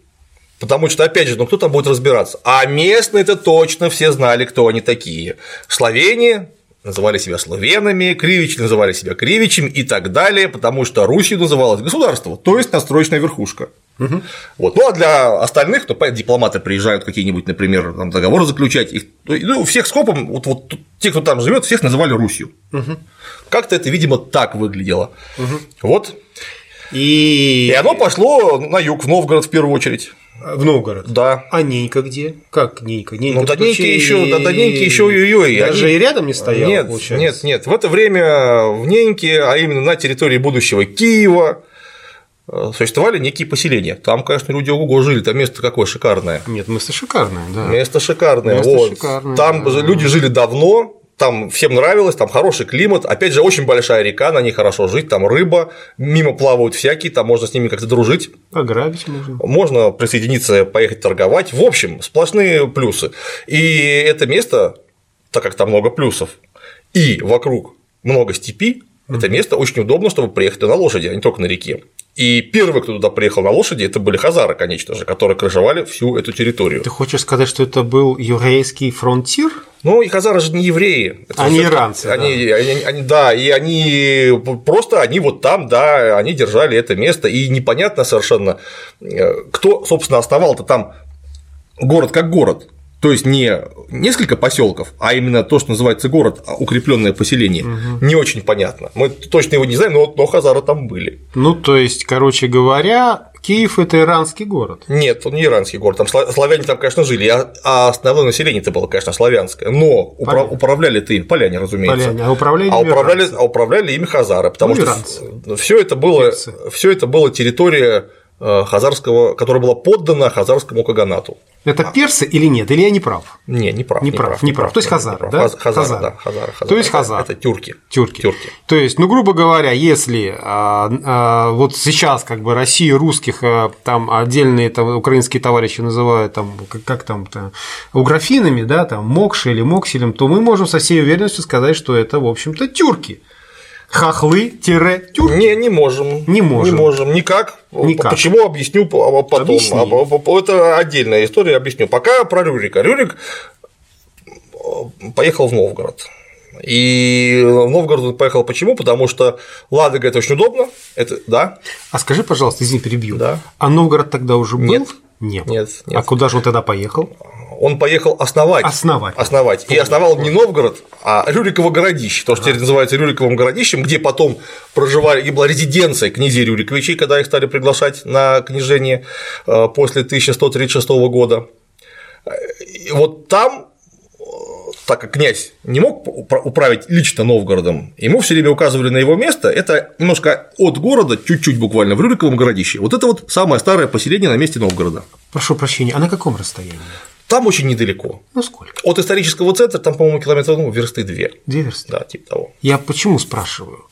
Потому что, опять же, ну кто там будет разбираться? А местные-то точно все знали, кто они такие. Словения называли себя словенами, кривичи называли себя кривичами и так далее, потому что Русью называлось государство, то есть настроечная верхушка. Вот. Ну а для остальных, то дипломаты приезжают какие-нибудь, например, там, договоры заключать, их, ну, всех скопом, вот, вот те, кто там живет, всех называли Русью. Как-то это, видимо, так выглядело. Вот. И... И оно пошло на юг, в Новгород в первую очередь. В Новгород. Да. А Нейка где? Как Нейка? Нейка Ну, до вообще еще, и- до, Нейки еще ой-ой-ой. Даже они- и рядом не стоял, Нет, получается. нет, нет. В это время в Неньке, а именно на территории будущего Киева, э, существовали некие поселения. Там, конечно, люди ого жили, там место какое шикарное. Нет, место шикарное, да. Место шикарное. Место вот. шикарное, там да. люди жили давно, там всем нравилось, там хороший климат, опять же, очень большая река, на ней хорошо жить, там рыба, мимо плавают всякие, там можно с ними как-то дружить, Ограбить можно. можно присоединиться, поехать торговать. В общем, сплошные плюсы. И это место, так как там много плюсов, и вокруг много степи, это место очень удобно, чтобы приехать на лошади, а не только на реке. И первые, кто туда приехал на лошади, это были хазары, конечно же, которые крыжевали всю эту территорию. Ты хочешь сказать, что это был еврейский фронтир? Ну, и хазары же не евреи. Это они иранцы. Они, да. Они, они, да, и они просто они вот там, да, они держали это место, и непонятно совершенно, э, кто, собственно, основал-то там город как город. То есть не несколько поселков, а именно то, что называется город, а укрепленное поселение. Угу. Не очень понятно. Мы точно его не знаем, но, но Хазары там были. Ну, то есть, короче говоря, Киев это иранский город. Нет, он не иранский город. Там славяне там, конечно, жили, а, а основное население это было, конечно, славянское. Но упра- управляли-то им поляне, разумеется. Поляне, а управляли а управляли, а управляли ими хазары, потому ну, что все это было, все это было территория хазарского, которая была поддана хазарскому каганату. Это персы или нет? Или я не прав? Не, не прав. Не, прав, не прав. То есть хазары, да? Хазары, хазары, да, хазары, хазары. То есть хазары. Это, это тюрки. Тюрки. Тюрки. То есть, ну, грубо говоря, если а, а, вот сейчас как бы Россия русских а, там отдельные там, украинские товарищи называют там, как, как там, там уграфинами, да, там Мокши или Мокселем, то мы можем со всей уверенностью сказать, что это, в общем-то, тюрки хохлы-тюрки? Не, не можем. Не можем. Не можем. Никак. Никак. Почему объясню потом. Объясни. Это отдельная история, объясню. Пока про Рюрика. Рюрик э, поехал в Новгород. И в Новгород он поехал почему? Потому что Ладога это очень удобно. Это, да. А скажи, пожалуйста, извини, перебью. Да. А Новгород тогда уже был? Нет. Нет. Нет, нет. А куда же он тогда поехал? Он поехал основать. Основать. Основать. И основал не Новгород, а Рюриково городище, то, что теперь называется Рюриковым городищем, где потом проживали, и была резиденция князей Рюриковичей, когда их стали приглашать на княжение э, после 1136 года. И вот там так как князь не мог управить лично Новгородом, ему все время указывали на его место, это немножко от города, чуть-чуть буквально, в Рюриковом городище. Вот это вот самое старое поселение на месте Новгорода. Прошу прощения, а на каком расстоянии? Там очень недалеко. Ну сколько? От исторического центра там, по-моему, километров ну, версты две. Две версты? Да, типа того. Я почему спрашиваю?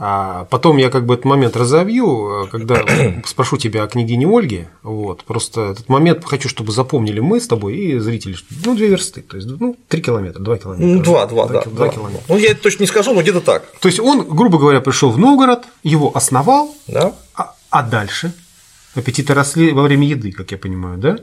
А потом я как бы этот момент разовью, когда спрошу тебя о княгине Ольге. Вот, просто этот момент хочу, чтобы запомнили мы с тобой и зрители. Ну, две версты, то есть, ну, три километра, два километра. Ну, два, два, да. Два километра. Ну, я точно не скажу, но где-то так. То есть, он, грубо говоря, пришел в Новгород, его основал, да. а, а дальше? Аппетиты росли во время еды, как я понимаю, да?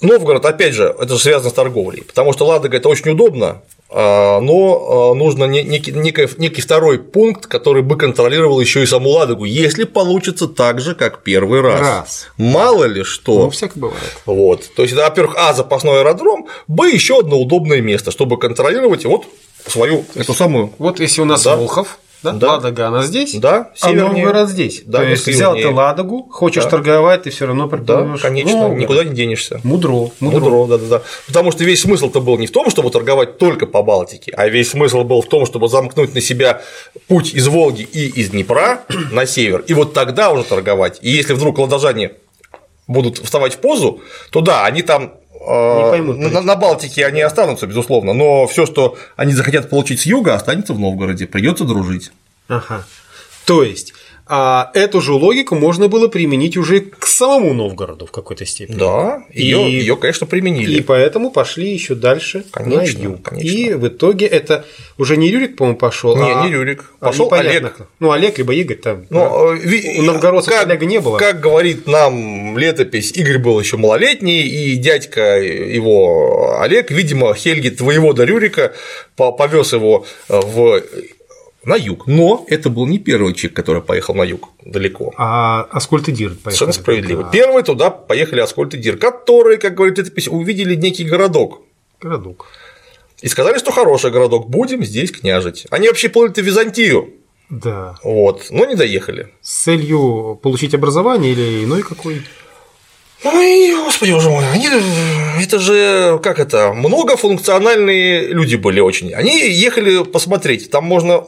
Новгород, опять же, это же связано с торговлей, потому что Ладога это очень удобно, а, но а, нужно некий, некий, второй пункт, который бы контролировал еще и саму Ладогу, если получится так же, как первый раз. раз. Мало ли что. Ну, всякое бывает. Вот. То есть, во-первых, А, запасной аэродром, Б, еще одно удобное место, чтобы контролировать вот свою эту самую. Вот если у нас да. Волхов, да? да. Ладога, она здесь, да, севернее. а Новгород здесь. Да, То есть взял ты Ладогу, хочешь да. торговать, ты все равно Да, конечно, Новгород. никуда не денешься. Мудро, мудро. Мудро, да, да, да. Потому что весь смысл-то был не в том, чтобы торговать только по Балтике, а весь смысл был в том, чтобы замкнуть на себя путь из Волги и из Днепра на север, и вот тогда уже торговать. И если вдруг ладожане будут вставать в позу, то да, они там а, поймут, на, на Балтике они останутся, безусловно, но все, что они захотят получить с юга, останется в Новгороде, придется дружить. Ага. То есть а эту же логику можно было применить уже к самому Новгороду в какой-то степени. Да, ее, и, ее, конечно, применили. И поэтому пошли еще дальше конечно, на юг. Конечно. И в итоге это уже не Рюрик, по-моему, пошел. Не, а... не Рюрик. Пошел а, Олег. Ну, Олег либо Игорь там. Но, да. Э, У новгородцев как, Олега не было. Как говорит нам летопись, Игорь был еще малолетний, и дядька его Олег, видимо, Хельги твоего до Рюрика повез его в на юг. Но это был не первый человек, который поехал на юг далеко. А Аскольд и Дир поехали. Совершенно справедливо. Да. Первый туда поехали Аскольд и Дир, которые, как говорит летопись, увидели некий городок. Городок. И сказали, что хороший городок, будем здесь княжить. Они вообще плыли в Византию. Да. Вот, но не доехали. С целью получить образование или иной какой? Ой, господи, боже мой, они, это же, как это, многофункциональные люди были очень. Они ехали посмотреть, там можно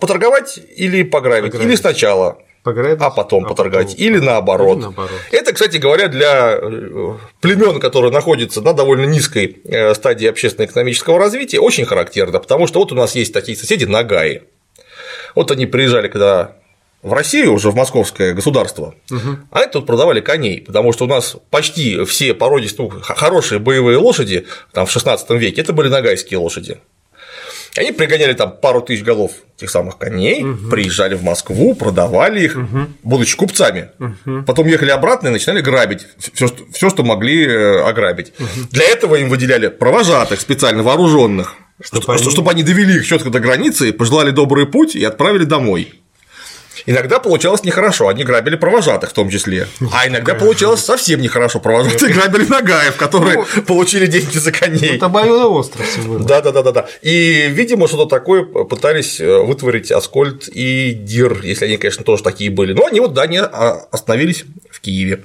поторговать или пограбить, пограбить. или сначала Пограбить, а потом а поторговать, потом... или наоборот. или наоборот. Это, кстати говоря, для э, племен, которые находятся на довольно низкой э, стадии общественно-экономического развития, очень характерно, потому что вот у нас есть такие соседи Нагаи. Вот они приезжали, когда в Россию, уже в московское государство, угу. а это тут продавали коней, потому что у нас почти все породистые, ну, хорошие боевые лошади там, в XVI веке это были нагайские лошади. Они пригоняли там пару тысяч голов тех самых коней, угу. приезжали в Москву, продавали их, угу. будучи купцами. Угу. Потом ехали обратно и начинали грабить все, что, все, что могли э, ограбить. Угу. Для этого им выделяли провожатых специально вооруженных, чтобы, чтобы, они... чтобы они довели их четко до границы, пожелали добрый путь и отправили домой. Иногда получалось нехорошо, они грабили провожатых в том числе. А иногда получалось совсем нехорошо, провожатые грабили нагаев, которые ну, получили деньги за коней. Это обоюдоострый Да, да, да, да, да. И, видимо, что-то такое пытались э, вытворить Аскольд и Дир, если они, конечно, тоже такие были. Но они вот, да, не остановились в Киеве.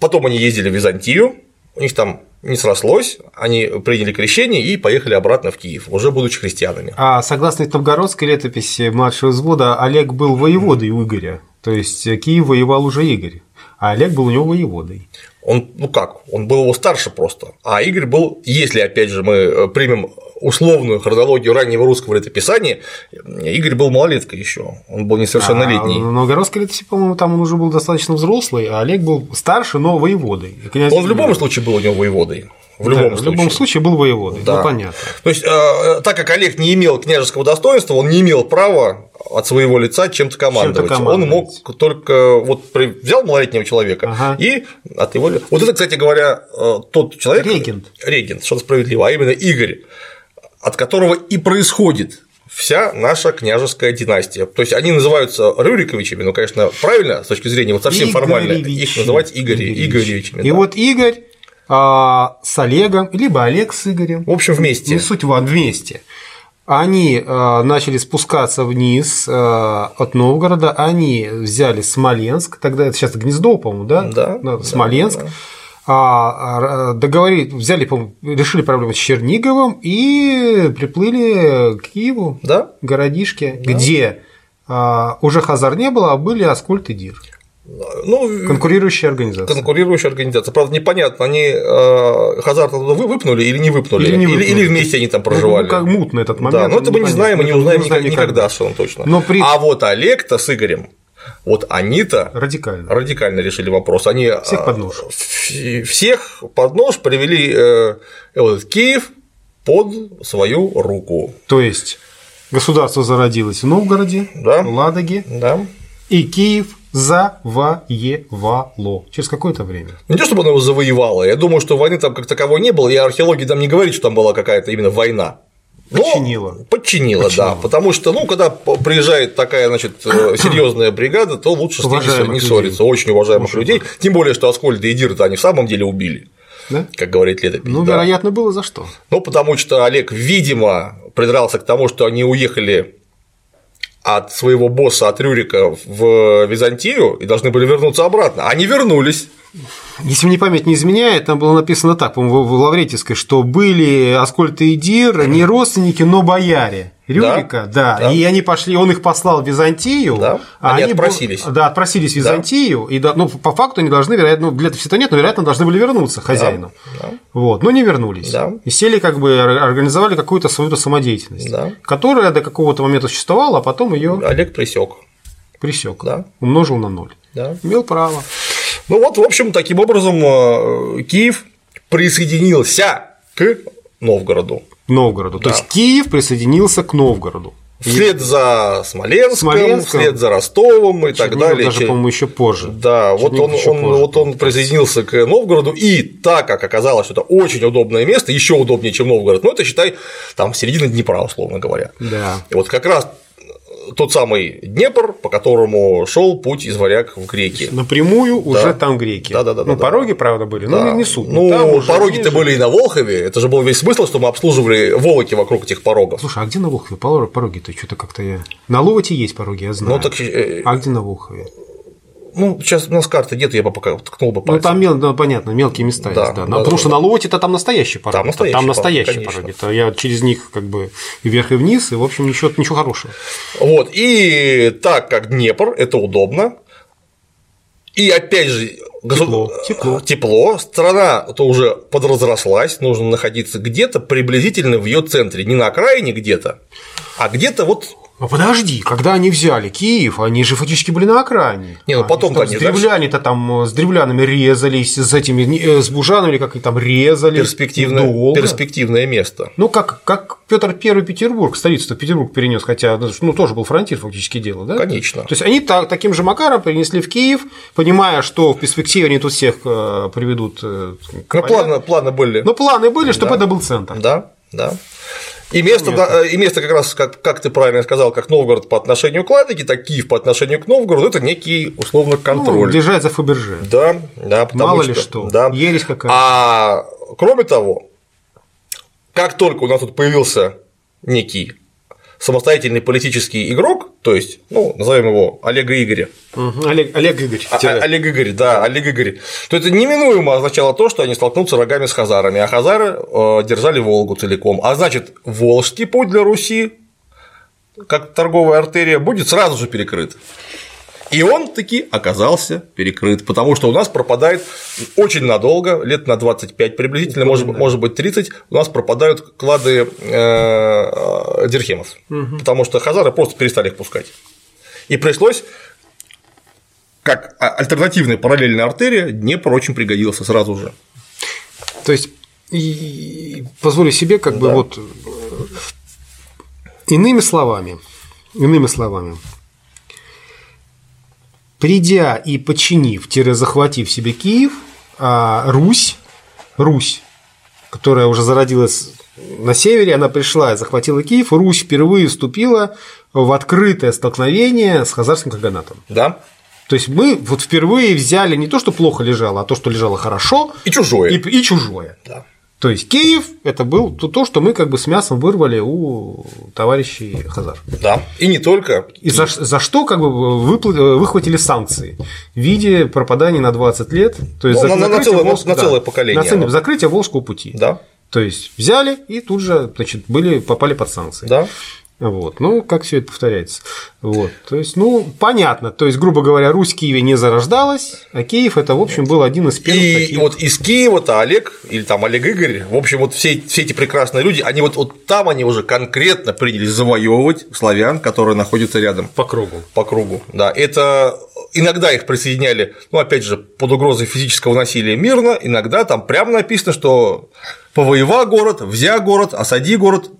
Потом они ездили в Византию, у них там не срослось, они приняли крещение и поехали обратно в Киев, уже будучи христианами. А согласно новгородской летописи младшего взвода, Олег был воеводой у Игоря, то есть Киев воевал уже Игорь, а Олег был у него воеводой. Он, ну как, он был его старше просто, а Игорь был, если опять же мы э, примем условную хронологию раннего русского летописания, Игорь был малолеткой еще, он был несовершеннолетний. А, но новгородской летописи, по-моему, там он уже был достаточно взрослый, а Олег был старше, но воеводой. Князь он в любом случае был у него воеводой. В любом, да, случае. в любом случае был воеводой, да. ну понятно. То есть, э, так как Олег не имел княжеского достоинства, он не имел права от своего лица чем-то командовать. Чем командовать. Он мог только вот взял малолетнего человека ага. и от его вот это, кстати говоря, э, тот человек регент, регент, что справедливо, а именно Игорь, от которого и происходит вся наша княжеская династия. То есть они называются Рюриковичами, но, конечно, правильно с точки зрения вот совсем формально их называть Игорь, Игоревичами. И да. вот Игорь а, с Олегом, либо Олег с Игорем. В общем, вместе. Не суть вам, вместе. Они а, начали спускаться вниз а, от Новгорода, они взяли Смоленск, тогда это сейчас Гнездо, по-моему, да? Да. Смоленск. Да, да а, договорились, взяли, решили проблему с Черниговым и приплыли к Киеву, да? городишке, да. где а, уже Хазар не было, а были Аскольд и Дир. Ну, конкурирующие организации. Конкурирующие организации. Правда, непонятно, они э, Хазар туда выпнули или не выпнули, или, не выпнули. или, или вместе они там проживали. Ну, как мутно этот момент. Да, но это мы не знаем, мы не узнаем никогда, никогда, что он точно. Но при... А вот Олег-то с Игорем вот они-то радикально. радикально решили вопрос. Они всех а, под нож. Всех под нож привели э, вот, Киев под свою руку. То есть государство зародилось в Новгороде, да. в Ладоге, да. и Киев завоевало через какое-то время. Не то, чтобы оно его завоевало, я думаю, что войны там как таковой не было, и археология там не говорит, что там была какая-то именно война. Подчинила. Ну, подчинила, да. Потому что, ну, когда приезжает такая, значит, э, серьезная бригада, то лучше с ними не ссориться. Очень уважаемых Очень людей. Так. Тем более, что Аскольда и Дирта они в самом деле убили. Да? Как говорит летопись. Ну, да. вероятно, было за что. Ну, потому что Олег, видимо, придрался к тому, что они уехали от своего босса, от Рюрика в Византию и должны были вернуться обратно. Они вернулись. Если мне память не изменяет, там было написано так, по-моему, в Лавретийской, что были Аскольд и Дир не родственники, но бояре. Рюрика, да, да, да. И они пошли, он их послал в Византию. Да. А они, они отпросились. Да, отпросились в Византию. Да. И ну, по факту они должны, вероятно, ну, для все нет, но вероятно, должны были вернуться хозяину. Да. Да. Вот, но не вернулись. Да. И сели, как бы организовали какую-то свою самодеятельность, да. которая до какого-то момента существовала, а потом ее Олег присек. Присек. Да. Умножил на ноль. Да. Имел право. Ну вот, в общем, таким образом э, Киев присоединился к Новгороду. Новгороду. Да. То есть Киев присоединился к Новгороду. Вслед за Смоленском, Смоленском, вслед за Ростовом и так далее. Даже, по-моему, еще позже. Да, вот он, он, позже. вот он присоединился к Новгороду, и так как оказалось, что это очень удобное место, еще удобнее, чем Новгород, ну это считай там середина Днепра, условно говоря. Да. И вот как раз тот самый Днепр, по которому шел путь из варяг в греки. Напрямую да. уже там греки. Да, да, да. Ну, да, пороги, правда, были, да. но не суть. Ну, пороги-то были и на Волхове. Это же был весь смысл, что мы обслуживали волоки вокруг этих порогов. Слушай, а где на Волхове пороги-то? Что-то как-то я. На Ловоте есть пороги, я знаю. Ну, так... Э, а где на Волхове? Ну, сейчас у нас карты нет, я бы пока ткнул бы пальцем. Ну, там, мел, да, понятно, мелкие места да, есть, да. да потому да, что да. на Лоте-то там настоящие пороги. Там настоящие, там настоящие пороги. То я через них как бы и вверх и вниз, и, в общем, ничего, ничего хорошего. Вот, и так как Днепр, это удобно, и опять же, тепло, тепло. тепло, страна-то уже подразрослась, нужно находиться где-то приблизительно в ее центре, не на окраине где-то, а где-то вот Ну подожди, когда они взяли Киев, они же фактически были на окраине. Не, ну потом они, там, с древляне-то там с древлянами резались, с этими э, с бужанами как и там резали. Перспективное, долго. перспективное место. Ну как как Петр Первый Петербург, столицу Петербург перенес, хотя ну тоже был фронтир фактически дело, да? Конечно. То есть они так, таким же макаром перенесли в Киев, понимая, что в перспективе они тут всех э, приведут. Э, ну планы, планы были. Ну планы были, чтобы да. это был центр. Да, да. И место, да, и место как раз, как, как ты правильно сказал, как Новгород по отношению к Ладоге, так Киев по отношению к Новгороду, это некий условно контроль. Ну, держать за Фаберже. Да, да, потому Мало что, ли что, да. ересь какая А кроме того, как только у нас тут появился некий самостоятельный политический игрок, то есть, ну, назовем его Олега Игоря. Угу, Олег, Олег Игорь. А, Олег Игорь, да, Олег Игорь. То это неминуемо означало то, что они столкнутся рогами с хазарами, а хазары э, держали Волгу целиком. А значит, Волжский путь для Руси, как торговая артерия, будет сразу же перекрыт. И он таки оказался перекрыт, потому что у нас пропадает очень надолго, лет на 25 приблизительно, может, может быть 30, у нас пропадают клады э, дирхемов, угу. потому что хазары просто перестали их пускать. И пришлось как а, альтернативная параллельная артерия Днепр очень пригодился сразу же. То есть, и позволю себе как да. бы вот иными словами, иными словами, придя и подчинив-захватив себе Киев, а Русь, Русь, которая уже зародилась на севере, она пришла и захватила Киев, Русь впервые вступила в открытое столкновение с хазарским каганатом. Да. То есть мы вот впервые взяли не то, что плохо лежало, а то, что лежало хорошо. И чужое. И, и чужое. Да. То есть Киев это был то, что мы как бы с мясом вырвали у товарищей Хазар. Да, и не только. И за, за что как бы выпла... выхватили санкции в виде пропадания на 20 лет. То есть ну, на, на, целое, Волжск... на целое поколение. На целое, закрытие Волжского пути. Да. То есть взяли и тут же значит, были, попали под санкции. Да. Вот. Ну, как все это повторяется. Вот. То есть, ну, понятно. То есть, грубо говоря, Русь в Киеве не зарождалась, а Киев это, в общем, был один из первых. И таких... вот из Киева-то Олег, или там Олег Игорь, в общем, вот все, все эти прекрасные люди, они вот, вот там они уже конкретно принялись завоевывать славян, которые находятся рядом. По кругу. По кругу. Да. Это иногда их присоединяли, ну, опять же, под угрозой физического насилия мирно, иногда там прямо написано, что повоева город, взя город, осади город,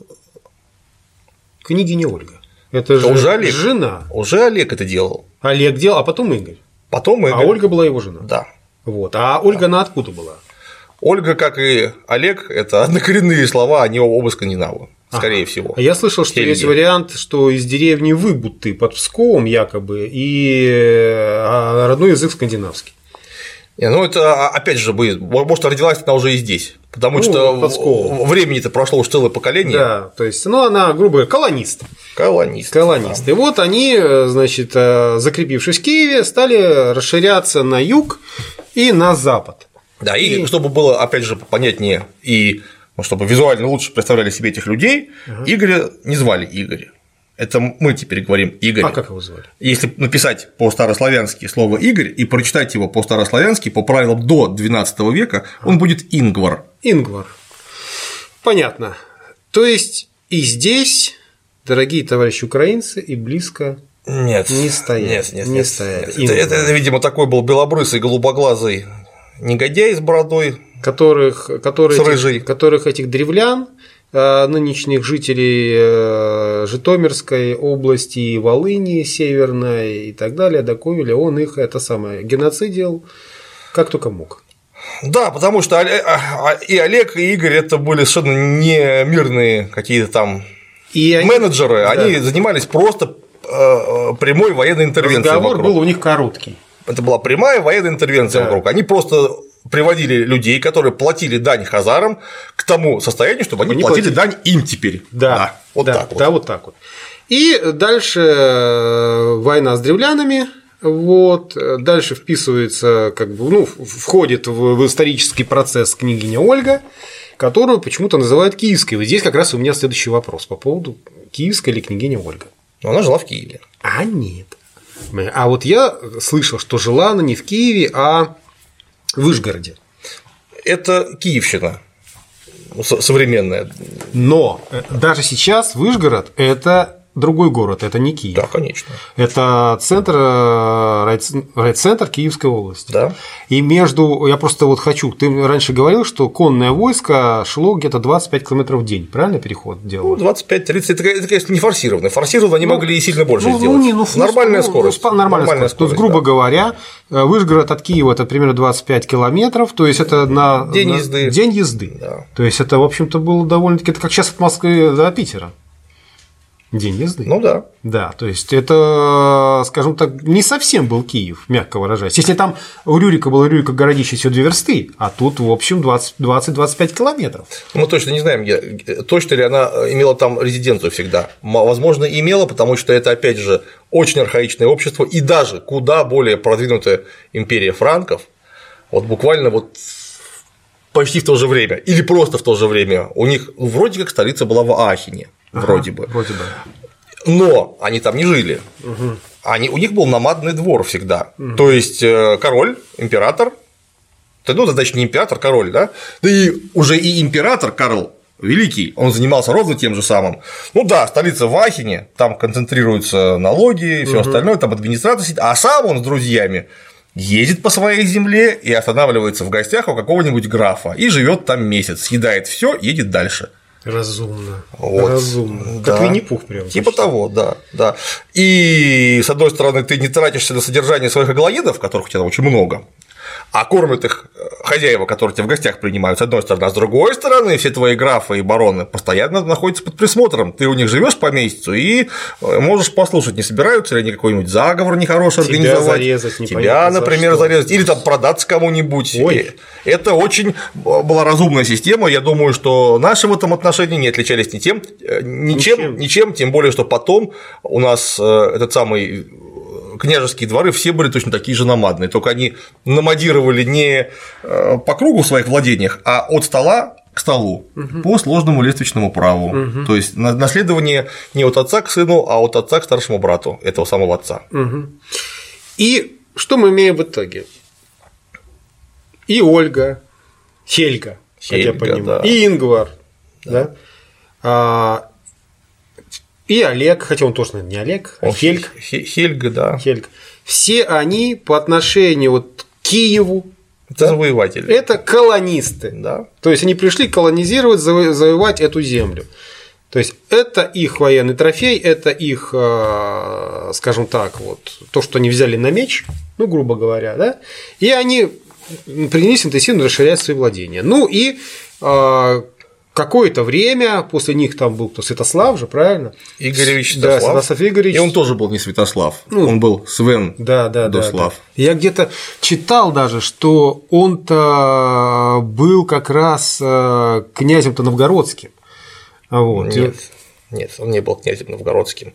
княгиня Ольга. Это же уже Олег. жена. Уже Олег это делал. Олег делал, а потом Игорь. Потом Игорь. А Ольга была его жена. Да. Вот. А Ольга да. она откуда была? Ольга, как и Олег, это однокоренные слова, они оба скандинавы, скорее ага. всего. А я слышал, что есть вариант, что из деревни Выбуты под Псковом якобы и а, родной язык скандинавский. Ну это опять же будет, может родилась она уже и здесь, потому ну, что времени-то прошло уже целое поколение. Да, то есть, ну она, грубо говоря, колонист. Колонист. Колонист. Да. И вот они, значит, э, закрепившись в Киеве, стали расширяться на юг и на запад. Да, и, и... чтобы было, опять же, понятнее и ну, чтобы визуально лучше представляли себе этих людей, ага. Игоря не звали Игорь. Это мы теперь говорим Игорь. А как его звали? Если написать по-старославянски слово Игорь и прочитать его по-старославянски по правилам до XII века, он будет Ингвар. Ингвар. Понятно. То есть и здесь, дорогие товарищи украинцы, и близко нет, не стоят. Нет, нет, не нет, стоят. Нет. Это, это, видимо, такой был белобрысый, голубоглазый негодяй с бородой, которых, которые с рыжей. Этих, которых этих древлян нынешних жителей э, Житомирской области, Волыни Северной и так далее, до Ковеля, он их это самое геноцидил как только мог. Да, потому что а, и Олег, и Игорь это были совершенно не мирные какие-то там и они, менеджеры, да. они занимались просто э, прямой военной интервенцией. Разговор вокруг. был у них короткий. Это была прямая военная интервенция да. вокруг. Они просто приводили людей, которые платили дань хазарам, к тому состоянию, чтобы они, они платили, платили дань им теперь. Да, да вот да, так вот. Да, вот так вот. И дальше э, война с древлянами, вот, дальше вписывается, как бы, ну, входит в исторический процесс княгиня Ольга, которую почему-то называют киевской. Вот здесь как раз у меня следующий вопрос по поводу киевской или княгиня Ольга. Но она жила в Киеве. А нет. А вот я слышал, что жила она не в Киеве, а в Вышгороде. Это Киевщина современная. Но э, даже сейчас Вышгород – это другой город, это не Киев. Да, конечно. Это центр, э, райцентр Киевской области. Да. И между, я просто вот хочу, ты раньше говорил, что конное войско шло где-то 25 километров в день, правильно переход делал? Ну, 25-30, это, это, конечно, не форсированно. Форсированно они ну, могли и сильно больше ну, сделать. Ну, не, ну, нормальная ну, скорость. Нормальная, нормальная скорость. скорость. То есть, грубо да. говоря, э, Вышгород от Киева это примерно 25 километров, то есть это на день на, езды. День езды. Да. То есть это, в общем-то, было довольно-таки, это как сейчас от Москвы до Питера. День езды. Ну да. Да, то есть это, скажем так, не совсем был Киев, мягко выражаясь. Если там у Рюрика было Рюрика городище всего две версты, а тут, в общем, 20-25 километров. Мы точно не знаем, точно ли она имела там резиденцию всегда. Возможно, имела, потому что это, опять же, очень архаичное общество и даже куда более продвинутая империя франков. Вот буквально вот почти в то же время, или просто в то же время. У них вроде как столица была в Ахине вроде бы. Вроде бы. Но они там не жили. Угу. Они, у них был намадный двор всегда. Угу. То есть э, король, император, ну, значит, не император, король, да? Да и уже и император Карл Великий, он занимался ровно тем же самым. Ну да, столица в Ахине, там концентрируются налоги и все угу. остальное, там администрация сидит, а сам он с друзьями едет по своей земле и останавливается в гостях у какого-нибудь графа и живет там месяц, съедает все, едет дальше. Разумно. Вот. Разумно. Да. Как Винни-Пух прям. Типа почти. того, да, да. И с одной стороны, ты не тратишься на содержание своих аглоедов, которых у тебя очень много, а кормят их э, хозяева, которые тебя в гостях принимают, с одной стороны, а с другой стороны, все твои графы и бароны постоянно находятся под присмотром. Ты у них живешь по месяцу и э, можешь послушать, не собираются ли они какой-нибудь заговор нехороший тебя организовать. Зарезать, тебя, например, за зарезать, или там продаться кому-нибудь. Ой. Это очень была разумная система. Я думаю, что наши в этом отношении не отличались ни тем, э, ничем, ничем, ничем тем более, что потом у нас этот самый княжеские дворы все были точно такие же намадные, только они намадировали не э, по кругу в своих владениях, а от стола к столу угу. по сложному лестничному праву. Угу. То есть наследование не от отца к сыну, а от отца к старшему брату этого самого отца. Угу. И что мы имеем в итоге? И Ольга, Хельга, Хельга как я понимаю, да. и Ингвар, да. Да? А, и Олег, хотя он тоже, наверное, не Олег, а Хельг. Хельга, да. Хельг. Все они по отношению вот к Киеву, это завоеватели. Это колонисты. Да. То есть они пришли колонизировать, завоевать эту землю. То есть это их военный трофей, это их, э, скажем так, вот то, что они взяли на меч, ну, грубо говоря, да, и они принялись интенсивно расширять свои владения. Ну и э, какое-то время, после них там был кто, Святослав же, правильно? Игоревич Святослав. Да, Святослав Игоревич. И он тоже был не Святослав, ну, он был Свен да, да, Дослав. Да, да. Я где-то читал даже, что он-то был как раз э, князем-то новгородским. Вот. Нет. Нет, он не был князем новгородским.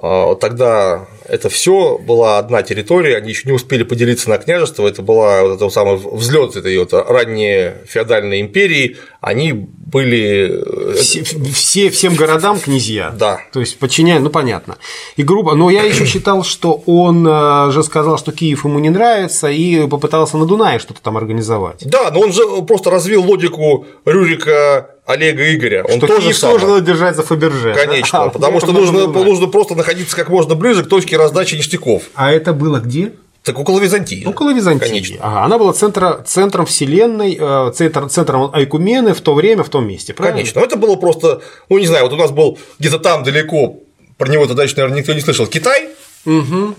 А, тогда это все была одна территория, они еще не успели поделиться на княжество, это была вот этот самый взлет этой вот ранней феодальной империи, они были э, все, все всем городам князья. Да. То есть подчиняя, ну понятно. И грубо, но я еще считал, что он э, же сказал, что Киев ему не нравится, и попытался на Дунае что-то там организовать. Да, но он же просто развил логику Рюрика Олега Игоря. Он что тоже Киев самое. надо держать за Фаберже. Конечно, а, потому что нужно, нужно просто находиться как можно ближе к точке раздачи ништяков. А это было где? Так около Византии. Около Византии. Конечно. Ага, она была центра, центром вселенной, э, центр, центром Айкумены в то время, в том месте, правильно? Конечно. Это было просто, ну не знаю, вот у нас был где-то там далеко, про него тогда еще, наверное, никто не слышал, Китай, угу.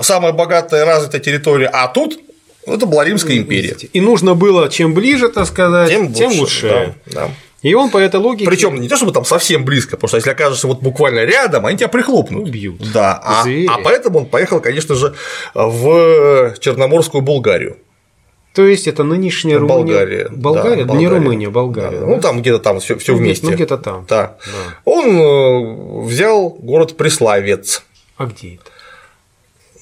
самая богатая развитая территория, а тут это была Римская империя. И нужно было, чем ближе, так сказать, тем, тем лучше. лучше. Да, да. И он по этой логике. Причем не то, чтобы там совсем близко, потому что если окажешься вот буквально рядом, они тебя прихлопнут. Убьют. Да. А, а поэтому он поехал, конечно же, в Черноморскую Булгарию. То есть это нынешняя Румыния. Болгария. Болгария, да, не Румыния, Болгария. Да, да. Ну там где-то там все, все ну, вместе. Ну где-то там. Да. да. Он э, взял город Преславец. А где это?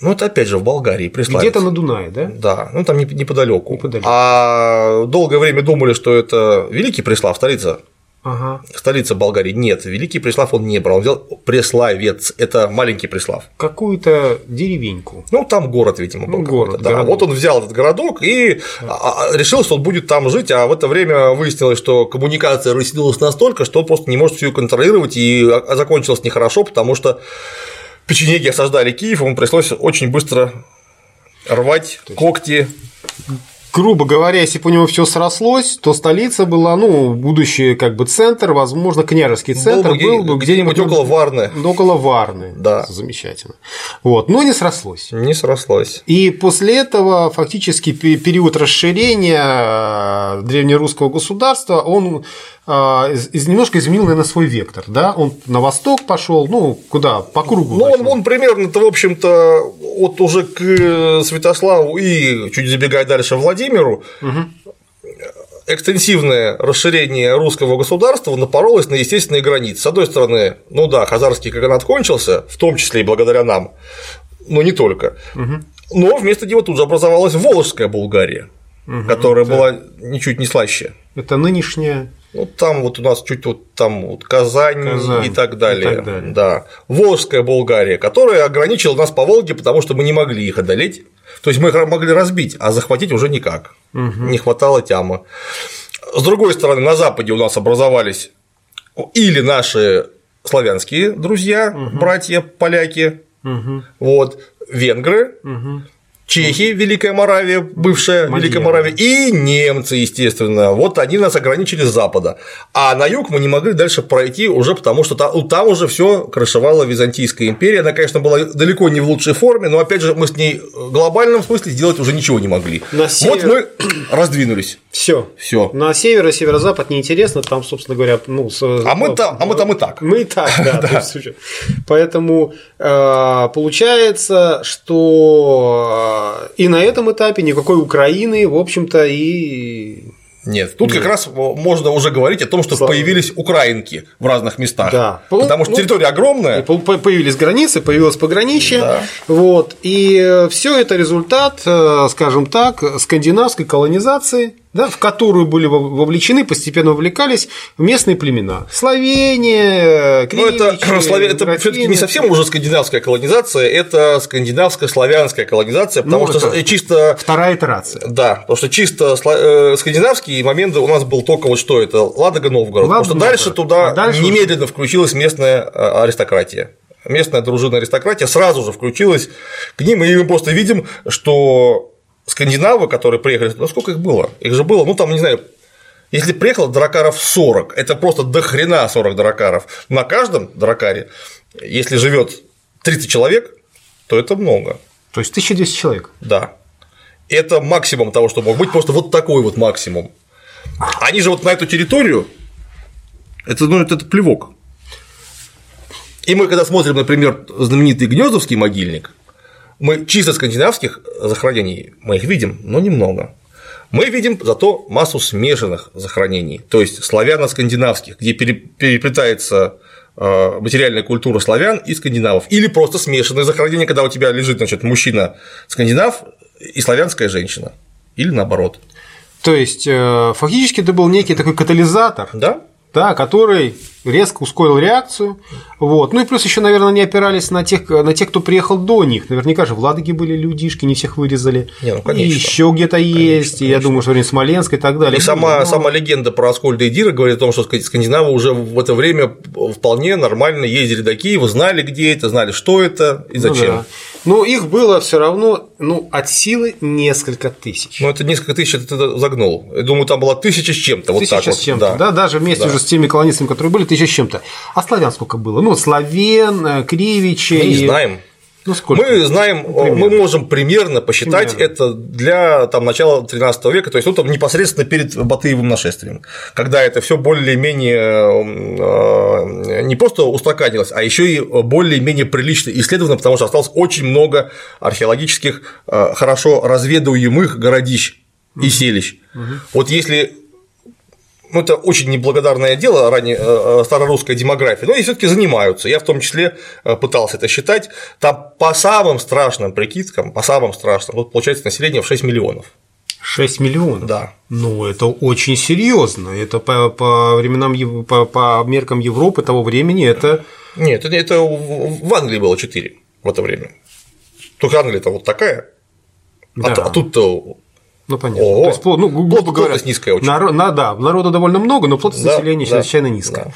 Ну, это опять же в Болгарии, Преславец. Где-то на Дунае, да? Да, ну там неподалеку. неподалеку. А долгое время думали, что это Великий Преслав, столица ага. столица Болгарии. Нет, Великий Преслав он не брал, он взял Преславец, это маленький Преслав. Какую-то деревеньку. Ну, там город, видимо, был. Ну, город, да. Вот он взял этот городок и да. решил, что он будет там жить, а в это время выяснилось, что коммуникация растянулась настолько, что он просто не может все контролировать, и закончилось нехорошо, потому что печенеги осаждали Киев, ему пришлось очень быстро рвать когти грубо говоря, если бы у него все срослось, то столица была, ну, будущий как бы центр, возможно, княжеский центр был, бы где-нибудь около Варны. Около Варны. Да. Замечательно. Вот, но не срослось. Не срослось. И после этого фактически период расширения э, древнерусского государства, он а, немножко изменил, наверное, свой вектор, да, он на восток пошел, ну, куда, по кругу. Ну, он, он примерно-то, в общем-то, вот уже к э, Святославу и, чуть забегая дальше, Владимиру, угу. экстенсивное расширение русского государства напоролось на естественные границы. С одной стороны, ну да, хазарский каганат кончился, в том числе и благодаря нам, но не только. Угу. Но вместо него тут же образовалась Волжская Булгария, угу, которая да. была ничуть не слаще. Это нынешняя ну, там вот у нас чуть вот там вот Казань, Казань и, так далее. и так далее. Да. Волжская Болгария, которая ограничила нас по Волге, потому что мы не могли их одолеть. То есть мы их могли разбить, а захватить уже никак. Угу. Не хватало тямы. С другой стороны, на Западе у нас образовались или наши славянские друзья, угу. братья, поляки, угу. вот, венгры, угу. Чехи, Великая Моравия, бывшая Мадьяр. Великая Моравия, и немцы, естественно. Вот они нас ограничили с запада. А на юг мы не могли дальше пройти уже потому, что там, там уже все крышевала Византийская империя. Она, конечно, была далеко не в лучшей форме, но опять же мы с ней в глобальном смысле сделать уже ничего не могли. На север... Вот мы раздвинулись. Все. Все. На север и северо-запад неинтересно, там, собственно говоря, ну, с... а, мы там, а мы там и так. Мы и так, да. Поэтому э, получается, что и на этом этапе никакой Украины, в общем-то, и нет, тут Нет. как раз можно уже говорить о том, что Слава. появились украинки в разных местах. Да. Потому что ну, территория огромная. Появились границы, появилось пограничье. Да. Вот. И все это результат, э, скажем так, скандинавской колонизации да, в которую были вовлечены, постепенно вовлекались местные племена. Словения, Кривичи, Ну, это, это все таки не совсем уже скандинавская колонизация, это скандинавская славянская колонизация, потому ну, что чисто… Вторая итерация. Да, потому что чисто э, скандинавский момент у нас был только вот что это, Ладога, Новгород, Ладога, потому что дальше туда а дальше немедленно уже... включилась местная э, аристократия местная дружина аристократия сразу же включилась к ним, и мы просто видим, что скандинавы, которые приехали, ну сколько их было? Их же было, ну там, не знаю, если приехало дракаров 40, это просто до хрена 40 дракаров. На каждом дракаре, если живет 30 человек, то это много. То есть 1200 человек? Да. Это максимум того, что мог быть, просто вот такой вот максимум. Они же вот на эту территорию, это, ну, это, это плевок. И мы, когда смотрим, например, знаменитый Гнездовский могильник, мы чисто скандинавских захоронений мы их видим, но немного. Мы видим зато массу смешанных захоронений, то есть славяно-скандинавских, где переплетается э, материальная культура славян и скандинавов, или просто смешанные захоронения, когда у тебя лежит значит, мужчина скандинав и славянская женщина, или наоборот. То есть э, фактически это был некий такой катализатор, да? Да, который резко ускорил реакцию. Вот. Ну и плюс еще, наверное, они опирались на тех, на тех, кто приехал до них. Наверняка же в Ладоге были людишки, не всех вырезали. Не, ну, конечно. И еще где-то есть. Конечно. И я думаю, что время Смоленск и так далее. И сама, Но... сама легенда про Аскольда и Дира говорит о том, что скандинавы уже в это время вполне нормально ездили до Киева, знали, где это, знали, что это и зачем. Ну, да. Но их было все равно ну, от силы несколько тысяч. Ну, это несколько тысяч, это ты загнул. Я думаю, там была тысяча с чем-то. Тысяча вот так с чем-то, да. да, даже вместе да. уже с теми колонистами, которые были, тысяча с чем-то. А славян сколько было? Ну, славен, э, кривичи. Мы не знаем. Ну, сколько? Мы знаем, примерно. мы можем примерно посчитать примерно. это для там, начала 13 века, то есть ну, там, непосредственно перед Батыевым нашествием, когда это все более-менее э, не просто устаканилось, а еще и более-менее прилично исследовано, потому что осталось очень много археологических э, хорошо разведываемых городищ и селищ. Угу. Вот если ну, это очень неблагодарное дело, ранее э, э, старорусская демография, но они все таки занимаются. Я в том числе э, пытался это считать. Там по самым страшным прикидкам, по самым страшным, вот получается население в 6 миллионов. 6 миллионов? Да. Ну, это очень серьезно. Это по, по временам, по, по меркам Европы того времени это… Нет, это, это в Англии было 4 в это время. Только Англия-то вот такая. А да. А, а тут-то ну, понятно. Ого. То есть, ну, грубо говоря, низкая очень. Народ, на, да, народу довольно много, но плотность да, населения да, чрезвычайно низкая. Да.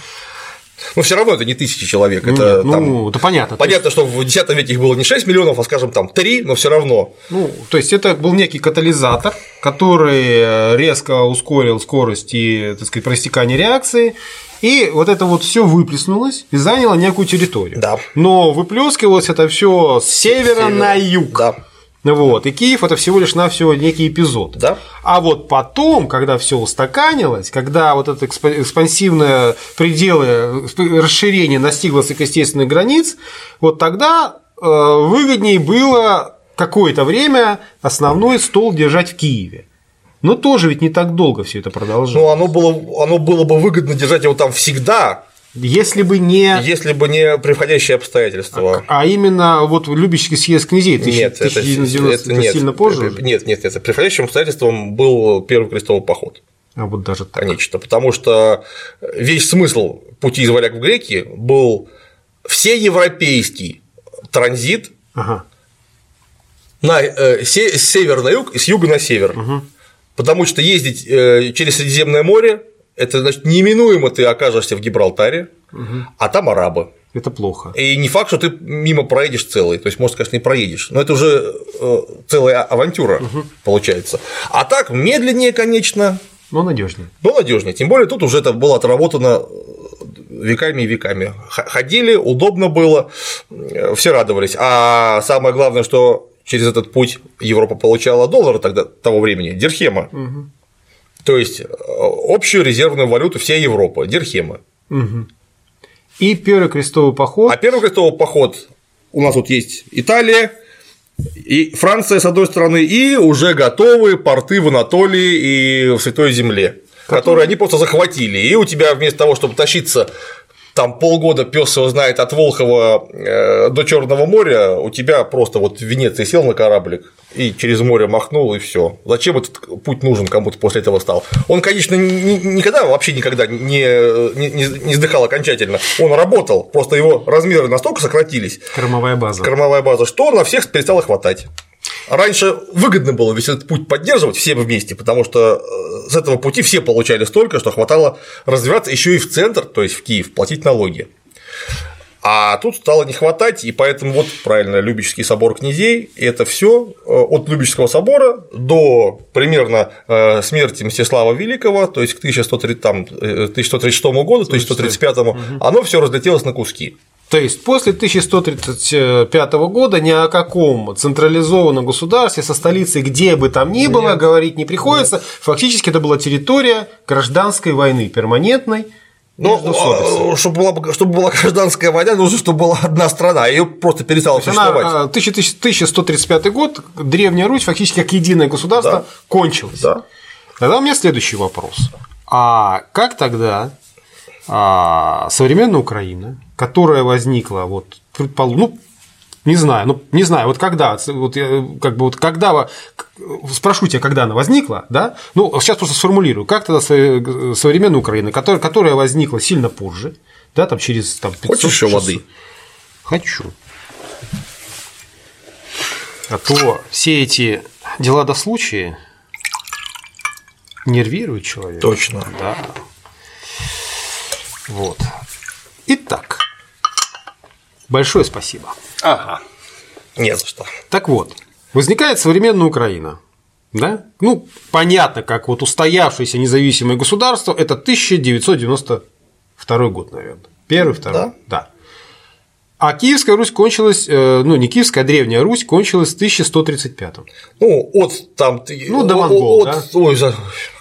Но все равно это не тысячи человек. Это, Нет, ну, это понятно. Понятно, есть... что в X веке их было не 6 миллионов, а, скажем, там 3, но все равно. Ну, то есть это был некий катализатор, который э, резко ускорил скорость и, так сказать, проистекание реакции. И вот это вот все выплеснулось и заняло некую территорию. Да. Но выплескивалось это все с севера, севера на юг. Да. Вот. И Киев это всего лишь навсего некий эпизод. Да. А вот потом, когда все устаканилось, когда вот это экспансивное пределы расширения настигло естественных границ, вот тогда э, выгоднее было какое-то время основной стол держать в Киеве. Но тоже ведь не так долго все это продолжалось. Ну, оно было, оно было бы выгодно держать его там всегда, если бы не… Если бы не приходящие обстоятельства. А, а именно вот Любический съезд князей нет, 1990 это, это, сильно позже? Нет, нет, нет. Приходящим обстоятельством был первый крестовый поход. А вот даже так. Конечно, потому что весь смысл пути из варяг в греки был всеевропейский транзит ага. на э, с севера на юг и с юга на север. Угу. Потому что ездить э, через Средиземное море это значит неминуемо ты окажешься в Гибралтаре, угу. а там арабы. Это плохо. И не факт, что ты мимо проедешь целый. То есть, может, конечно, не проедешь. Но это уже э, целая авантюра угу. получается. А так медленнее, конечно. Но надежнее. Но надежнее. Тем более тут уже это было отработано веками и веками. Ходили, удобно было, все радовались. А самое главное, что через этот путь Европа получала доллары тогда того времени, дирхема. Угу. То есть э, общую резервную валюту всей Европы, дирхемы. Угу. И первый крестовый поход. А первый крестовый поход у нас вот есть Италия, и Франция, с одной стороны, и уже готовые порты в Анатолии и в Святой Земле, которые, которые они просто захватили. И у тебя вместо того, чтобы тащиться там полгода пес его знает от Волхова э, до Черного моря, у тебя просто вот в Венеции сел на кораблик и через море махнул, и все. Зачем этот путь нужен кому-то после этого стал? Он, конечно, никогда, вообще никогда не, не, не сдыхал окончательно. Он работал, просто его размеры настолько сократились. Кормовая база. Кормовая база, что на всех перестало хватать. Раньше выгодно было весь этот путь поддерживать все вместе, потому что э, с этого пути все получали столько, что хватало развиваться еще и в центр, то есть в Киев, платить налоги. А тут стало не хватать, и поэтому вот правильно Любический собор князей это все э, от Любического собора до примерно э, смерти Мстислава Великого, то есть к 1130, там, 1136 году, 1135, угу. оно все разлетелось на куски. То есть после 1135 года ни о каком централизованном государстве со столицей где бы там ни было Нет. говорить не приходится. Нет. Фактически это была территория гражданской войны перманентной. Ну, а, чтобы была, чтобы была гражданская война, нужно, чтобы была одна страна, ее просто перестала существовать. Она, 1135 год, Древняя Русь, фактически как единое государство, да. кончилась. Да. Тогда у меня следующий вопрос. А как тогда а, современная Украина, которая возникла, вот, ну, не знаю, ну не знаю, вот когда, вот я, как бы вот когда, спрошу тебя, когда она возникла, да? Ну сейчас просто сформулирую, как тогда современная Украина, которая, которая возникла сильно позже, да, там через там 500 Хочешь еще воды? Хочу. А то все эти дела до случая нервируют человека. Точно. Да. Вот. Итак, большое спасибо. Ага. Не за что. Так вот, возникает современная Украина. Да? Ну, понятно, как вот устоявшееся независимое государство, это 1992 год, наверное. Первый, второй. Да. да. А Киевская Русь кончилась, э, ну не Киевская, а Древняя Русь кончилась в 1135 Ну, от там… Ну, до монгол, от, да? Ой,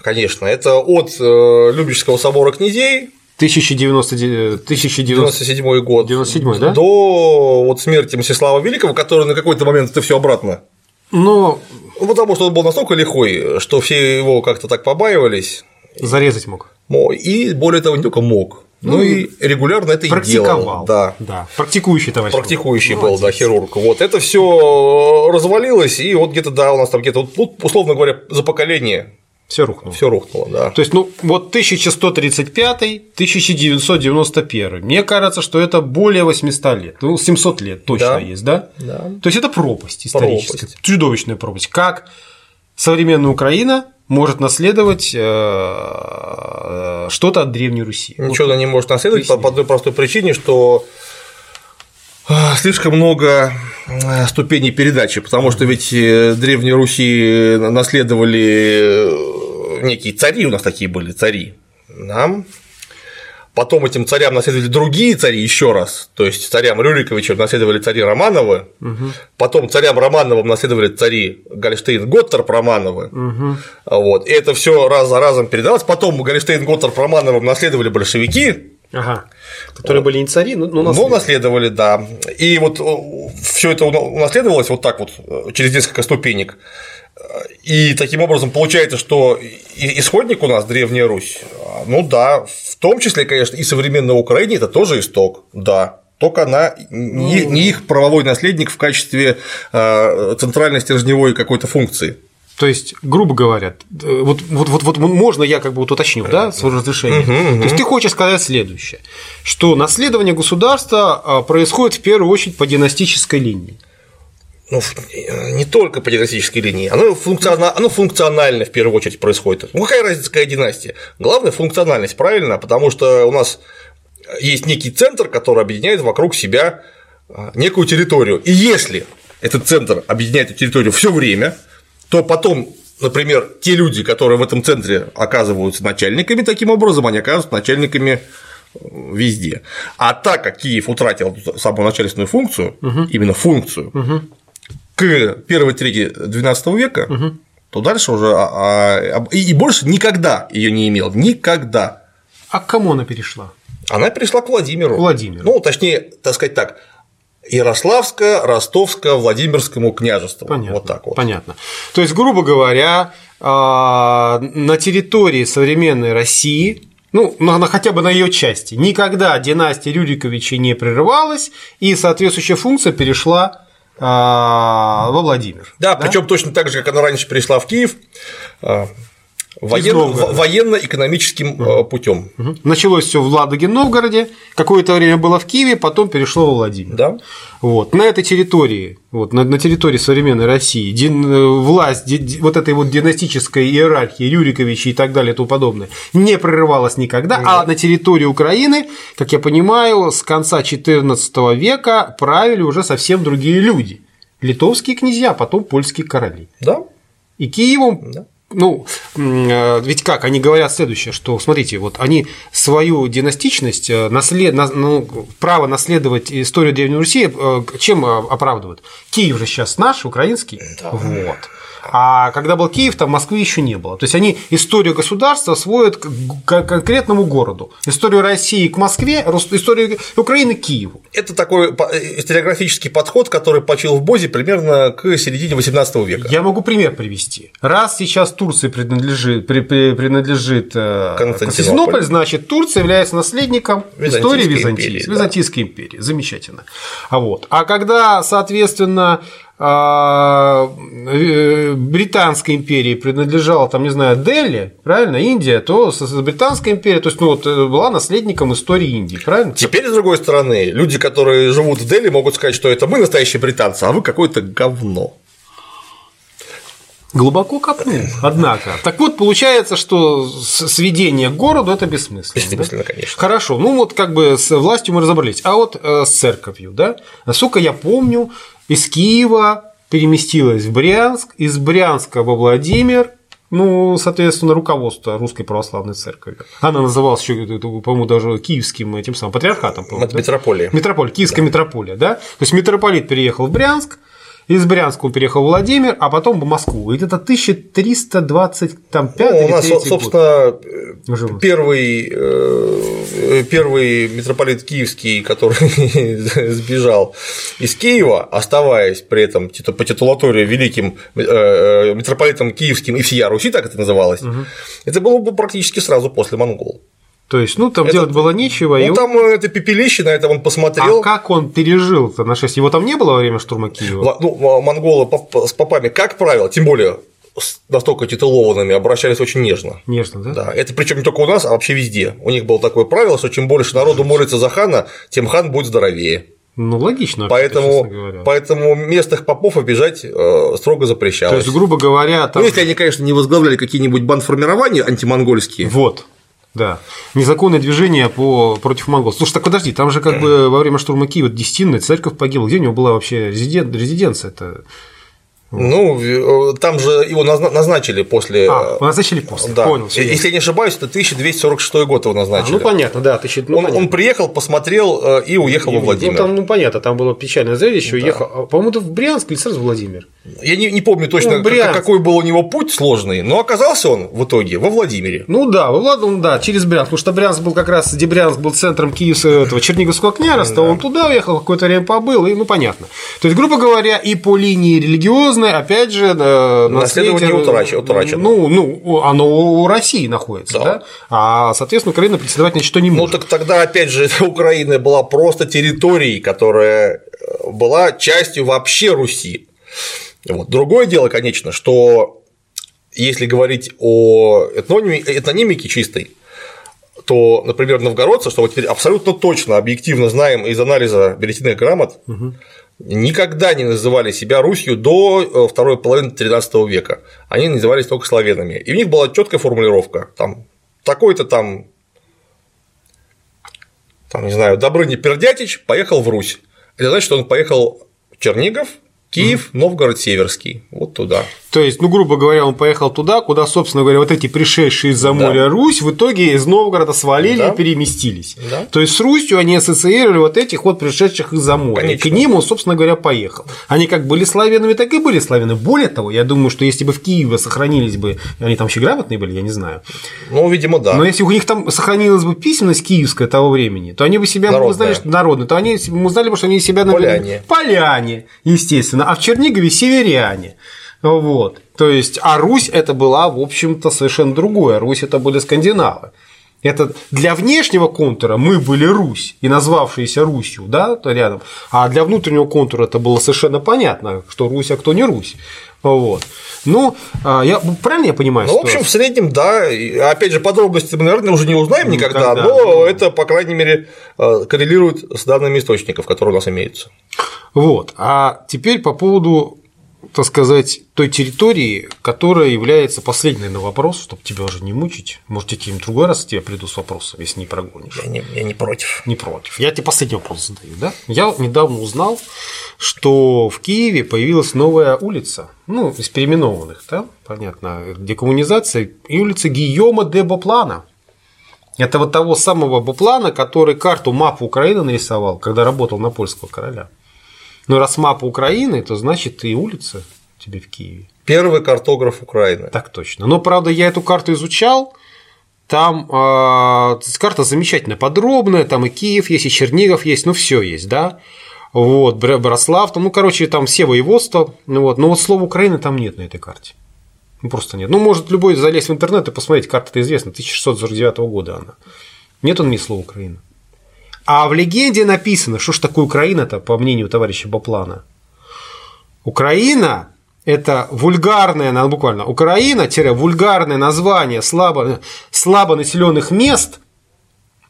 конечно, это от э, Любического собора князей 1097 год. 97 да? До вот смерти Мстислава Великого, который на какой-то момент это все обратно. Но... Ну, потому что он был настолько лихой, что все его как-то так побаивались. Зарезать мог. И более того, не только мог. Ну, ну и регулярно это и делал. Да. да. Практикующий товарищ. Практикующий был, да, хирург. Вот это все развалилось, и вот где-то, да, у нас там где-то, вот, условно говоря, за поколение все рухнуло. Все рухнуло, да. То есть, ну, вот 1135-1991. Мне кажется, что это более 800 лет. Ну, 700 лет точно да. есть, да? Да. То есть, это пропасть историческая. Пропасть. Чудовищная пропасть. Как современная Украина может наследовать э, что-то от Древней Руси. Ничего она не может наследовать по одной простой причине, что э, слишком много э, ступеней передачи, потому что ведь Древней Руси наследовали некие цари, у нас такие были цари, нам Потом этим царям наследовали другие цари еще раз, то есть царям Рюриковичам наследовали цари Романовы, угу. потом царям Романовым наследовали цари Гольштейн Готтер Романовы. Угу. Вот. И это все раз за разом передалось. Потом Гольштейн Готтер Романовым наследовали большевики. Ага. Которые были не цари, но, но наследовали. Но наследовали, да. И вот все это унаследовалось вот так вот э, через несколько ступенек. И таким образом получается, что исходник у нас Древняя Русь, ну да, в том числе, конечно, и современная Украина это тоже исток, да, только она не, не их правовой наследник в качестве э, центральной стержневой какой-то функции. То есть, грубо говоря, вот, вот, вот, вот можно я как бы вот уточню, да, свое разрешение. Угу, угу. То есть ты хочешь сказать следующее, что наследование государства а, происходит в первую очередь по династической линии ну, не только по династической линии, оно, функционально, оно функционально в первую очередь происходит. Ну, какая разница, какая династия? Главное – функциональность, правильно? Потому что у нас есть некий центр, который объединяет вокруг себя а, некую территорию. И если этот центр объединяет эту территорию все время, то потом, например, те люди, которые в этом центре оказываются начальниками, таким образом они оказываются начальниками э, везде. А так как Киев утратил самую начальственную функцию, угу. именно функцию, угу к первой трети XII века, угу. то дальше уже а, а, и больше никогда ее не имел, никогда. А к кому она перешла? Она перешла к Владимиру. Владимиру. Ну, точнее, так сказать так, Ярославско, Ростовско, Владимирскому княжеству. Понятно. Вот так вот. Понятно. То есть, грубо говоря, а, на территории современной России ну, на, хотя бы на ее части. Никогда династия Рюриковичей не прерывалась, и соответствующая функция перешла а, во Владимир. Да, да? причем точно так же, как она раньше перешла в Киев. А, воен... военно-экономическим угу. путем. Угу. Началось все в Ладоге Новгороде, какое-то время было в Киеве, потом перешло во Владимир. Да. Вот. На этой территории, вот, на, на территории современной России, дин, э, власть ди, вот этой вот династической иерархии Рюриковича и так далее и тому подобное не прерывалась никогда, угу. а на территории Украины, как я понимаю, с конца XIV века правили уже совсем другие люди. Литовские князья, потом польские короли. Да. И Киевом да ну, э, ведь как, они говорят следующее, что, смотрите, вот они свою династичность, э, наслед, ну, право наследовать историю Древней Руси э, чем оправдывают? Киев же сейчас наш, украинский, да. вот. А когда был Киев, там Москвы еще не было. То есть они историю государства сводят к конкретному городу. Историю России к Москве, историю Украины к Киеву. Это такой историографический подход, который почил в Бозе примерно к середине XVIII века. Я могу пример привести. Раз сейчас Турции принадлежит, при, при, принадлежит э, Константинополь, значит Турция является наследником истории Византии, империи, Византийской да. империи. Замечательно. А вот. А когда, соответственно, Британской империи принадлежала, там, не знаю, Дели, правильно, Индия, то Британская империя, то есть, ну, вот, э, была наследником истории Индии, правильно? Теперь, с другой стороны, люди, которые живут в Дели, могут сказать, что это мы настоящие британцы, а вы какое-то говно. Глубоко копнул, однако. Так вот, получается, что сведение к городу – это бессмысленно. Бессмысленно, да? конечно. Хорошо, ну вот как бы с властью мы разобрались. А вот э, с церковью, да? Насколько я помню, из Киева переместилась в Брянск, из Брянска во Владимир, ну, соответственно, руководство Русской Православной Церкви. Она называлась еще, по-моему, даже киевским этим самым патриархатом. Да? Метрополия. Метрополия, киевская да. метрополия, да? То есть митрополит переехал в Брянск, из Брянска он переехал в Владимир, а потом в Москву. И это 1325 ну, у нас, собственно, год. первый, э, первый митрополит киевский, который сбежал из Киева, оставаясь при этом по титулатуре великим э, э, митрополитом киевским и всея Руси, так это называлось, угу. это было бы практически сразу после монгол. То есть, ну, там это, делать было нечего. Ну, и там он... это пепелище, на это он посмотрел. А как он пережил-то нашествие? Его там не было во время штурма Киева? Ну, монголы с попами, как правило, тем более настолько титулованными обращались очень нежно. Нежно, да? Да. Это причем не только у нас, а вообще везде. У них было такое правило, что чем больше народу молится за хана, тем хан будет здоровее. Ну, логично. Поэтому, поэтому местных попов обижать э, строго запрещалось. То есть, грубо говоря, там... Ну, если они, конечно, не возглавляли какие-нибудь бандформирования антимонгольские. Вот. Да. Незаконное движение по... против монголов. Слушай, так подожди, там же как бы во время штурма Киева Десятинная церковь погибла. Где у него была вообще резиденция? Ну, там же его назначили после. А, назначили после. Да. Понял. Если я не ошибаюсь, это 1246 год его назначили. А, ну понятно, да. Тысяч... Ну, он, понятно. он приехал, посмотрел э, и уехал и, во Владимир. Ну, там, ну понятно, там было печальное зрелище. Да. Уехал. А, по-моему, в Брянск или сразу в Владимир. Я не, не помню точно, ну, какой был у него путь сложный, но оказался он в итоге во Владимире. Ну да, во Влад... ну, да, через Брянск, потому что Брянск был как раз, где Брянск был центром Киевского этого Черниговского княжества, да. он туда уехал, какое-то время побыл, и ну понятно. То есть, грубо говоря, и по линии религиозной, опять же, наследие утрачено. Ну, ну, оно у России находится, да. да? А, соответственно, Украина претендовать на что не ну, может. Ну, так тогда, опять же, Украина была просто территорией, которая э, была частью вообще Руси. Вот. Другое дело, конечно, что если говорить о этнонимике чистой, то, например, новгородцы, что вот теперь абсолютно точно, объективно знаем из анализа бюллетенных грамот, угу никогда не называли себя Русью до э, второй половины XIII века. Они назывались только славянами. И у них была четкая формулировка. Там такой-то там, там, не знаю, Добрыня Пердятич поехал в Русь. Это значит, что он поехал в Чернигов, Киев, Новгород Северский, вот туда. То есть, ну, грубо говоря, он поехал туда, куда, собственно говоря, вот эти пришедшие из-за моря да. Русь в итоге из Новгорода свалили да. и переместились. Да. То есть с Русью они ассоциировали вот этих вот пришедших из-за моря. Конечно. И к ним он, собственно говоря, поехал. Они как были славянами, так и были славяны. Более того, я думаю, что если бы в Киеве сохранились бы, они там еще грамотные были, я не знаю. Ну, видимо, да. Но если у них там сохранилась бы письменность киевская того времени, то они бы себя бы узнали, что народные, то они узнали бы, что они себя Поляне. Поляне, естественно. А в Чернигове северяне. Вот. То есть, а Русь это была, в общем-то, совершенно другое. Русь это были скандинавы. Это для внешнего контура мы были Русь и назвавшиеся Русью, да, то рядом. А для внутреннего контура это было совершенно понятно, кто Русь, а кто не Русь. Вот. Ну, а, я правильно я понимаю? Ну, в общем, в среднем, да. Опять же, подробности мы, наверное, уже не узнаем никогда, никогда но да. это, по крайней мере, а, коррелирует с данными источников, которые у нас имеются. Вот. А теперь по поводу так сказать, той территории, которая является последней на вопрос, чтобы тебя уже не мучить. Может, я каким-нибудь другой раз тебе приду с вопросом, если не прогонишь. Я не, я не против. Не против. Я тебе последний вопрос задаю, да? Я недавно узнал, что в Киеве появилась новая улица, ну, из переименованных, да, понятно, декоммунизация, и улица Гийома де Боплана. Это вот того самого Боплана, который карту, мапу Украины нарисовал, когда работал на польского короля. Но раз мапа Украины, то значит и улица тебе в Киеве. Первый картограф Украины. Так точно. Но правда, я эту карту изучал. Там э, карта замечательная, подробная, там и Киев есть, и Чернигов есть, ну все есть, да. Вот, Брослав, там, ну, короче, там все воеводства, ну, вот, но вот слова Украины там нет на этой карте. Ну, просто нет. Ну, может любой залезть в интернет и посмотреть, карта-то известна, 1649 года она. Нет он ни слова Украина. А в легенде написано, что ж такое Украина-то, по мнению товарища Баплана. Украина – это вульгарное, буквально, Украина-вульгарное название слабо, слабо населенных мест,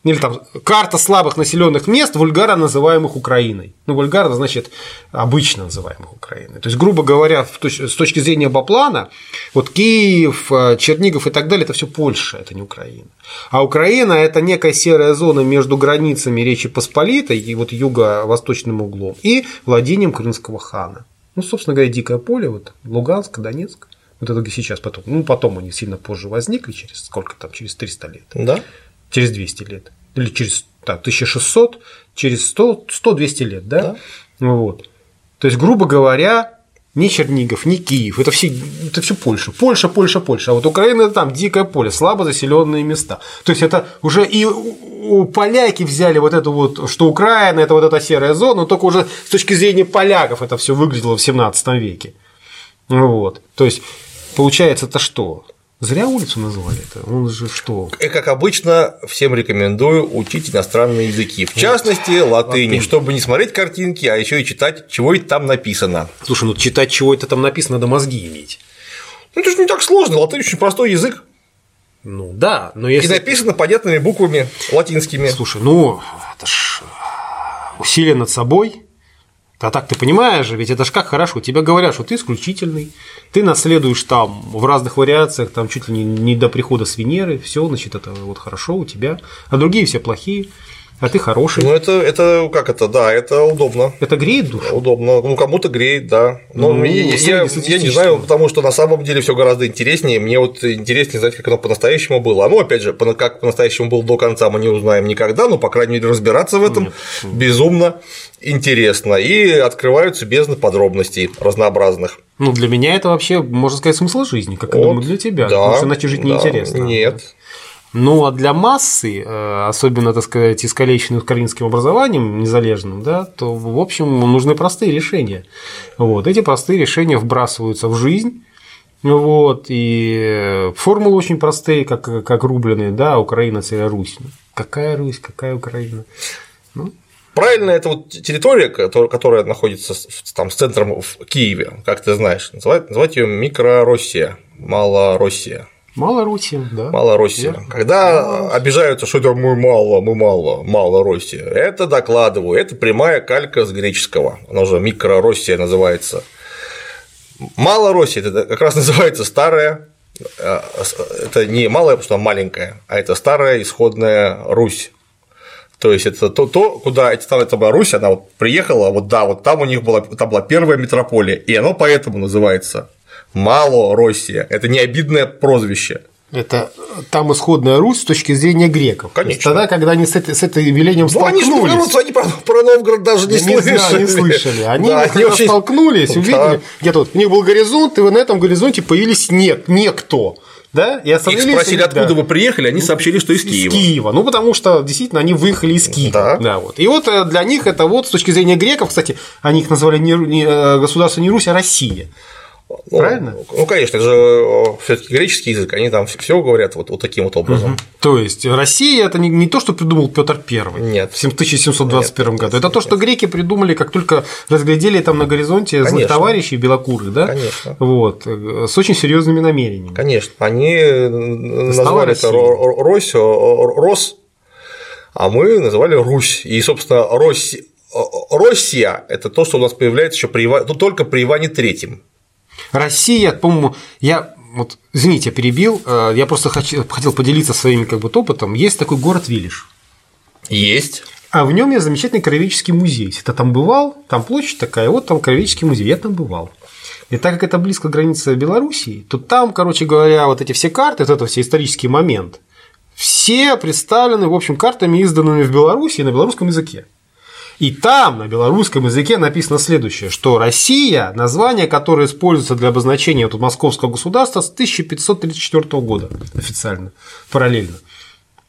или там карта слабых населенных мест, вульгарно называемых Украиной. Ну, вульгарно значит обычно называемых Украиной. То есть, грубо говоря, с точки зрения Баплана, вот Киев, э, Чернигов и так далее, это все Польша, это не Украина. А Украина – это некая серая зона между границами Речи Посполитой и вот юго-восточным углом и владением Крымского хана. Ну, собственно говоря, дикое поле, вот Луганск, Донецк. Вот это сейчас потом. Ну, потом они сильно позже возникли, через сколько там, через 300 лет. Да через 200 лет. Или через так, 1600, через 100-200 лет, да? да? Вот. То есть, грубо говоря, ни Чернигов, ни Киев, это все, это все Польша. Польша, Польша, Польша. А вот Украина это там дикое поле, слабо заселенные места. То есть это уже и у поляки взяли вот эту вот, что Украина это вот эта серая зона, но только уже с точки зрения поляков это все выглядело в 17 веке. Вот. То есть получается это что? Зря улицу назвали это. Он же что? И, как обычно, всем рекомендую учить иностранные языки. В частности, латыни, латынь. чтобы не смотреть картинки, а еще и читать, чего это там написано. Слушай, ну читать, чего это там написано, надо мозги иметь. Ну, это же не так сложно. Латынь очень простой язык. Ну да, но если. И написано понятными буквами латинскими. Слушай, ну это ж усилие над собой а так ты понимаешь же, ведь это ж как хорошо, тебе говорят, что ты исключительный, ты наследуешь там в разных вариациях, там чуть ли не, не до прихода с Венеры, все, значит, это вот хорошо у тебя, а другие все плохие. А ты хороший. Ну, это, это как это, да, это удобно. Это греет душу? Удобно. Ну, кому-то греет, да. Но ну, я, я, я не знаю, потому что на самом деле все гораздо интереснее. Мне вот интереснее знать, как оно по-настоящему было. Ну, опять же, как по-настоящему было до конца, мы не узнаем никогда, но, по крайней мере, разбираться в этом Нет. безумно интересно. И открываются бездны подробностей разнообразных. Ну, для меня это вообще, можно сказать, смысл жизни, как вот, я думаю, для тебя. Да, потому что иначе жить да, неинтересно. Нет. Ну, а для массы, э, особенно, так сказать, искалеченной украинским образованием незалежным, да, то, в общем, нужны простые решения. Вот. Эти простые решения вбрасываются в жизнь, вот, и формулы очень простые, как, как рубленые, да, Украина, царя Русь. Какая Русь, какая Украина? Ну, Правильно, это вот территория, которая находится там с центром в Киеве, как ты знаешь, называть, называть ее Микророссия, Малороссия. Малороссия, да. Малороссия. Верно. Когда Малороссия. обижаются, что это мы мало, мы мало, Малороссия, это докладываю, это прямая калька с греческого, она уже Микророссия называется. Малороссия это как раз называется старая, э, это не малая, потому что она маленькая, а это старая исходная Русь. То есть это то, то куда эта старая Русь, она вот приехала, вот да, вот там у них была, там была первая метрополия, и оно поэтому называется Мало Россия. Это не обидное прозвище. Это там исходная Русь с точки зрения греков. Конечно. Тогда, когда они с, этой, с этим велением ну, столкнулись. Они, же, они про, про Новгород даже не, не слышали. Не слышали. Они, да, они очень... столкнулись, увидели, да. где-то вот у них был горизонт, и на этом горизонте появились нет, некто. Да? И Их спросили, откуда да. вы приехали, они сообщили, что из, из Киева. Киева. Ну, потому что действительно они выехали из Киева. Да. Да, вот. И вот э, для них это вот с точки зрения греков, кстати, они их назвали не, не э, государство не Русь, а Россия. Ну, Правильно? Ну, конечно, это же все-таки греческий язык, они там все говорят вот, вот таким вот образом. Угу. То есть Россия это не, не то, что придумал Петр I Нет. в 1721 Нет. году. Это то, что Нет. греки придумали, как только разглядели там на горизонте злых товарищей белокурых, да? Конечно. Вот, с очень серьезными намерениями. Конечно. Они назвали это Рось, Рос, а мы называли Русь. И, собственно, Рось Россия – это то, что у нас появляется еще при, ну, только при Иване Третьем. Россия, по-моему, я вот, извините, я перебил, э, я просто хочу, хотел поделиться своим как бы опытом. Есть такой город Вилиш. Есть. А в нем есть замечательный краеведческий музей. Если ты там бывал, там площадь такая, вот там краеведческий музей, я там бывал. И так как это близко к границе Белоруссии, то там, короче говоря, вот эти все карты, вот это все исторический момент, все представлены, в общем, картами, изданными в Беларуси на белорусском языке. И там на белорусском языке написано следующее, что Россия – название, которое используется для обозначения вот московского государства с 1534 года официально, параллельно.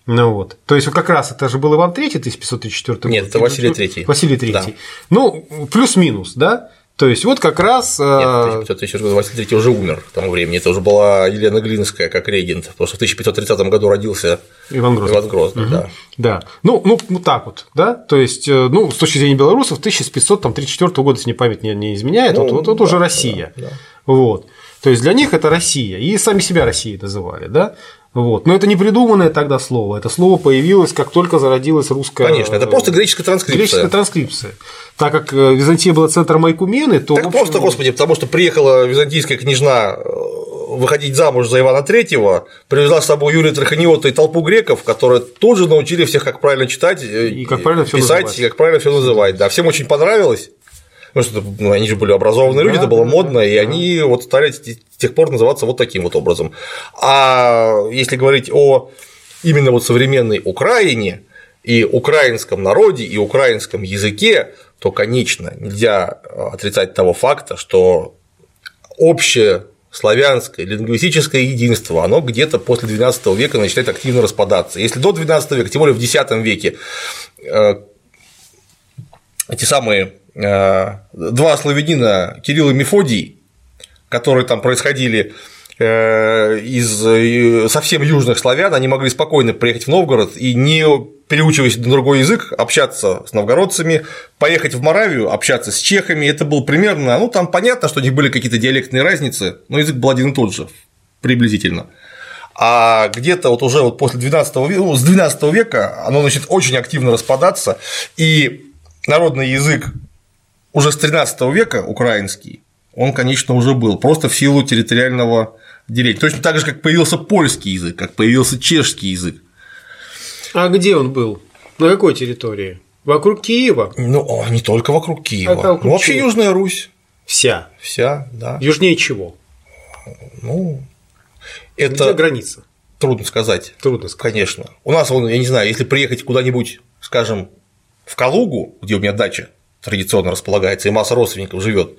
Ну вот. То есть, как раз это же был Иван III, 1534 год. Нет, это Василий III. Василий III. Да. Ну, плюс-минус, да? То есть вот как раз. Нет, 1534 года Василий III уже умер к тому времени. Это уже была Елена Глинская как регент, что в 1530 году родился Иван Грозный. Иван Грозный, угу. да. Да. Ну, ну, вот так вот, да. То есть, э, ну, с точки зрения белорусов, 1534 года, если не память не, не изменяет, ну, вот, вот, вот да, уже Россия. Да, да. Вот. То есть для них это Россия. И сами себя Россией называли, да. Вот. Но это не придуманное тогда слово. Это слово появилось, как только зародилась русская. Конечно, это просто греческая транскрипция. Греческая транскрипция. Так как э, Византия была центром Айкумены, то. Так общем... просто, господи, потому что приехала византийская книжна э, выходить замуж за Ивана Третьего, привезла с собой Юрия Траханиота и толпу греков, которые тут же научили всех, как правильно читать, э, и как правильно писать, называть. и как правильно все называть. Да, всем очень понравилось. Потому что ну, они же были образованные да, люди, это было да, модно, да, и да. они вот стали с тех пор называться вот таким вот образом. А если говорить о именно вот современной Украине и украинском народе и украинском языке, то, конечно, нельзя отрицать того факта, что общее славянское лингвистическое единство, оно где-то после XII века начинает активно распадаться. Если до XII века, тем более в X веке, э, эти самые э, два славянина Кирилл и Мефодий, которые там происходили из совсем южных славян, они могли спокойно приехать в Новгород и не переучиваясь на другой язык, общаться с новгородцами, поехать в Моравию, общаться с чехами. Это было примерно, ну там понятно, что у них были какие-то диалектные разницы, но язык был один и тот же, приблизительно. А где-то вот уже вот после 12 века, ну, с 12 века оно начнет очень активно распадаться, и народный язык уже с 13 века украинский, он, конечно, уже был, просто в силу территориального деления. Точно так же, как появился польский язык, как появился чешский язык. А где он был? На какой территории? Вокруг Киева? Ну, не только вокруг Киева. А вокруг ну, вообще чего? Южная Русь. Вся. Вся, да. Южнее чего? Ну, это Где граница? Трудно сказать. Трудно сказать. Конечно. У нас, я не знаю, если приехать куда-нибудь, скажем, в Калугу, где у меня дача традиционно располагается, и масса родственников живет,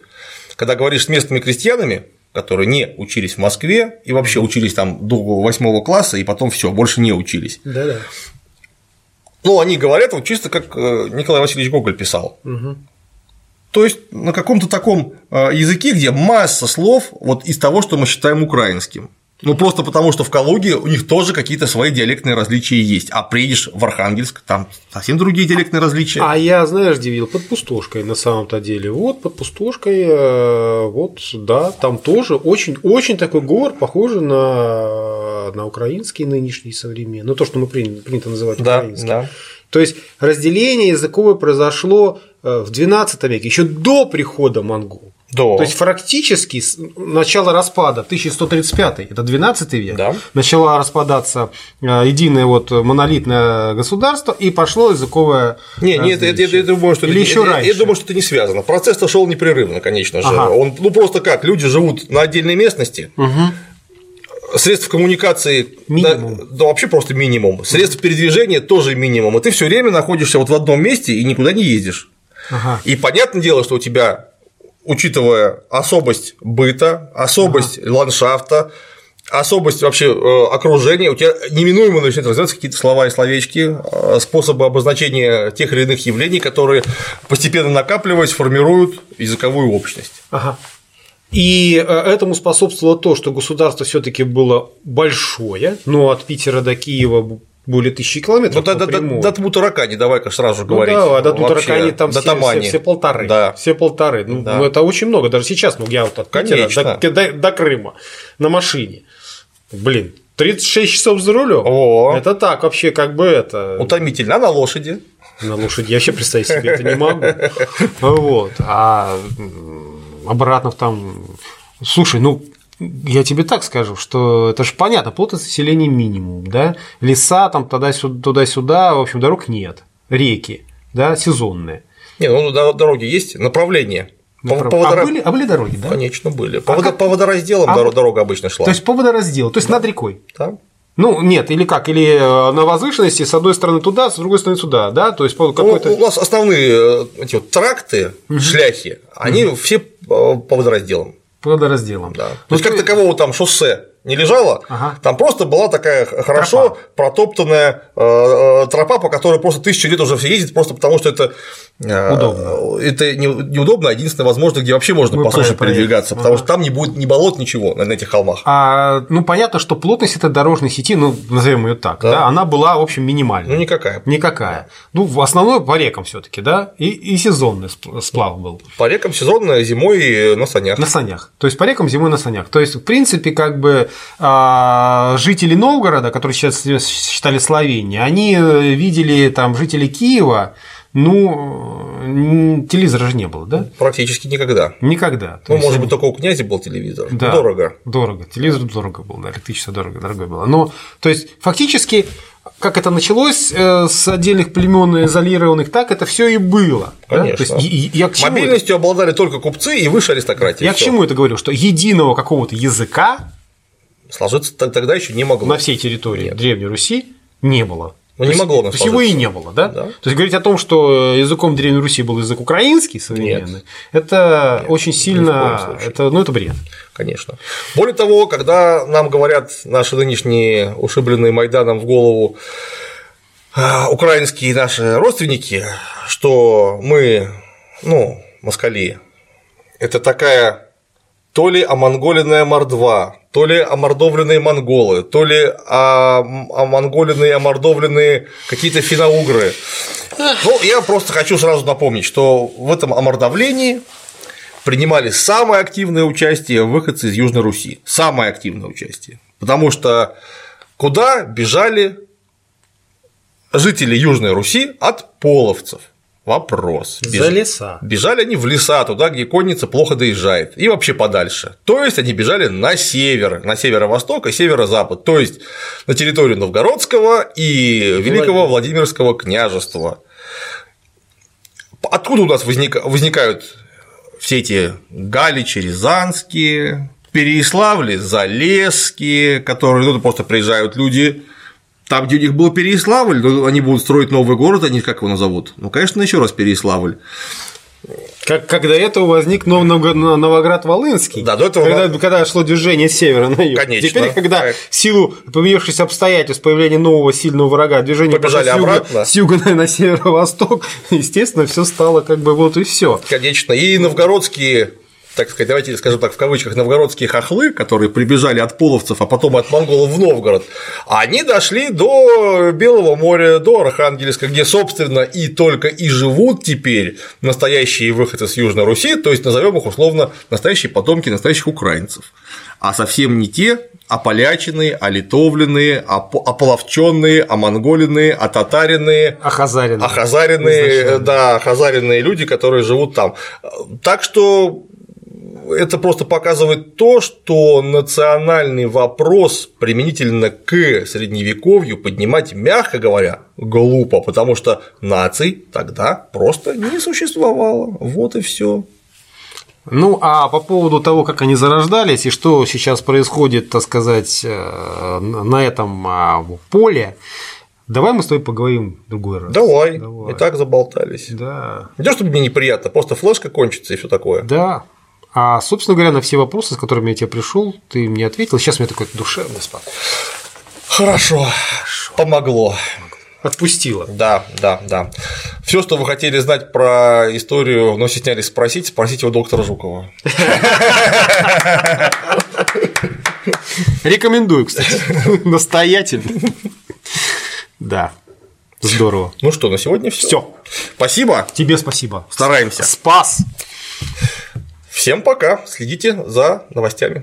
когда говоришь с местными крестьянами, которые не учились в Москве и вообще учились там до восьмого класса, и потом все, больше не учились. Да-да. Ну, они говорят вот чисто как э, Николай Васильевич Гоголь писал. Угу. То есть на каком-то таком э, языке, где масса слов вот из того, что мы считаем украинским. Ну, просто потому, что в Калуге у них тоже какие-то свои диалектные различия есть. А приедешь в Архангельск, там совсем другие диалектные различия. А я, знаешь, где видел? Под пустошкой на самом-то деле. Вот под пустошкой, э, вот, да, там тоже очень-очень такой говор, похожий на, на украинский нынешний современный. Ну, то, что мы принято, называть да, украинским. Да. То есть разделение языковое произошло э, в XII веке, еще до прихода монгол. Да. То есть фактически начало распада 1135 это 12 век, да. начало распадаться э, единое вот монолитное государство и пошло языковое. Не, нет, это, это, я думаю, что Или это, еще я, раньше. я думаю, что это не связано. Процесс шел непрерывно, конечно же. Ага. Он, ну просто как, люди живут на отдельной местности. Угу. Средств коммуникации минимум. Да, да, вообще просто минимум. Средств передвижения тоже минимум. И ты все время находишься вот в одном месте и никуда не ездишь. Ага. И понятное дело, что у тебя учитывая особость быта, особость ага. ландшафта, особость вообще э, окружения, у тебя неминуемо начинают развиваться какие-то слова и словечки, э, способы обозначения тех или иных явлений, которые постепенно накапливаясь, формируют языковую общность. Ага. И э, этому способствовало то, что государство все-таки было большое, но от Питера до Киева более тысячи километров. Ну, до, до, до, до Тмутаракани, давай-ка сразу ну, говорить. Да, до Тмутаракани там до все, все, все полторы. Да. Все полторы. Ну, да. это очень много. Даже сейчас, ну, я вот от Питера до, до, до Крыма на машине. Блин, 36 часов за рулем. О. Это так вообще как бы это. Утомительно. А на лошади? На лошади я вообще представить себе это не могу. Вот. А обратно там. Слушай, ну я тебе так скажу, что это же понятно, плотность населения минимум, да, леса там туда-сюда, в общем, дорог нет, реки, да, сезонные. Не, ну дороги есть, направление. По, по водор... а, были, а были дороги, да? Конечно, были. По, а водо... как... по водоразделам а... дорога обычно шла. То есть по водоразделу, то есть да. над рекой. Да. Ну, нет, или как, или э, на возвышенности с одной стороны туда, с другой стороны сюда, да, то есть какой-то. Ну, у нас основные э, эти вот тракты, угу. шляхи, они угу. все по водоразделам водоразделом. Да. То ну, есть, как такового там шоссе не лежало, ага. там просто была такая хорошо тропа. протоптанная э, э, тропа, по которой просто тысячу лет уже все ездят, просто потому что это Удобно. Это неудобно, а единственное возможно, где вообще можно Мы по суше передвигаться, потому ага. что там не будет ни болот, ничего на этих холмах. А, ну, понятно, что плотность этой дорожной сети, ну, назовем ее так, да. да, она была, в общем, минимальной. Ну, никакая. Никакая. Ну, в основном по рекам все таки да, и, и сезонный сплав был. По рекам сезонная, зимой на санях. На санях. То есть по рекам зимой на санях. То есть, в принципе, как бы а, жители Новгорода, которые сейчас считали Словенией, они э, видели там жителей Киева ну, телевизора же не было, да? Практически никогда. Никогда. То ну, может быть, только у князя был телевизор. Да, дорого. Дорого. Телевизор дорого был, да, электричество дорого, дорого было. Но, то есть, фактически, как это началось э, с отдельных племен изолированных, так это все и было. Конечно. Да? То есть, я к Мобильностью это? обладали только купцы и высшая аристократия. Я всё. к чему это говорю? Что единого какого-то языка сложиться тогда еще не могло. На всей территории Нет. Древней Руси не было. Ну, не могло То есть его и не было, да? да? То есть говорить о том, что языком Древней Руси был язык украинский современный, Нет. это Нет, очень сильно, это, ну, это бред. Конечно. Более того, когда нам говорят наши нынешние ушибленные Майданом в голову а, украинские наши родственники, что мы, ну, москали, это такая то ли омонголенная мордва, то ли омордовленные монголы, то ли омонголенные, омордовленные какие-то финоугры. Ну, я просто хочу сразу напомнить, что в этом омордовлении принимали самое активное участие выходцы из Южной Руси. Самое активное участие. Потому что куда бежали жители Южной Руси от половцев? Вопрос. Беж... За леса. Бежали они в леса, туда, где конница плохо доезжает, и вообще подальше. То есть они бежали на север, на северо-восток и северо-запад, то есть на территорию Новгородского и Великого Владимирского княжества. Откуда у нас возникают все эти Галичи, Рязанские, Переяславли, Залесские, которые ну, просто приезжают люди там, где у них был Переяславль, они будут строить новый город, они как его назовут? Ну, конечно, еще раз Переяславль. Как, как до этого возник Новоград-Волынский. Да, до этого. Когда, когда шло движение с севера на юг. Конечно. Теперь, когда в силу поменявшихся обстоятельств появления нового сильного врага, движение Побежали с юга, с юга на, на северо-восток, естественно, все стало как бы вот и все. Конечно. И новгородские так сказать, давайте скажем так, в кавычках, новгородские хохлы, которые прибежали от половцев, а потом от монголов в Новгород, они дошли до Белого моря, до Архангельска, где, собственно, и только и живут теперь настоящие выходцы с Южной Руси, то есть назовем их условно настоящие потомки настоящих украинцев, а совсем не те, ополяченные, олитовленные, ополовченные, омонголенные, отатаренные, ахазаренные, ахазаренные да, ахазаренные люди, которые живут там. Так что это просто показывает то, что национальный вопрос применительно к средневековью поднимать, мягко говоря, глупо, потому что наций тогда просто не существовало. Вот и все. Ну, а по поводу того, как они зарождались и что сейчас происходит, так сказать, э, на этом а, поле, Давай мы с тобой поговорим в другой раз. Давай. Давай. И так заболтались. Да. Не то, чтобы мне неприятно, просто флешка кончится и все такое. Да. А, собственно говоря, на все вопросы, с которыми я тебе пришел, ты мне ответил. Сейчас мне такой душевный спокойно. Хорошо. Хорошо. Помогло. Отпустила. Да, да, да. Все, что вы хотели знать про историю, но стеснялись спросить, спросите у доктора Жукова. Рекомендую, кстати. Настоятельно. Да. Здорово. Ну что, на сегодня все. Все. Спасибо. Тебе спасибо. Стараемся. Спас. Всем пока. Следите за новостями.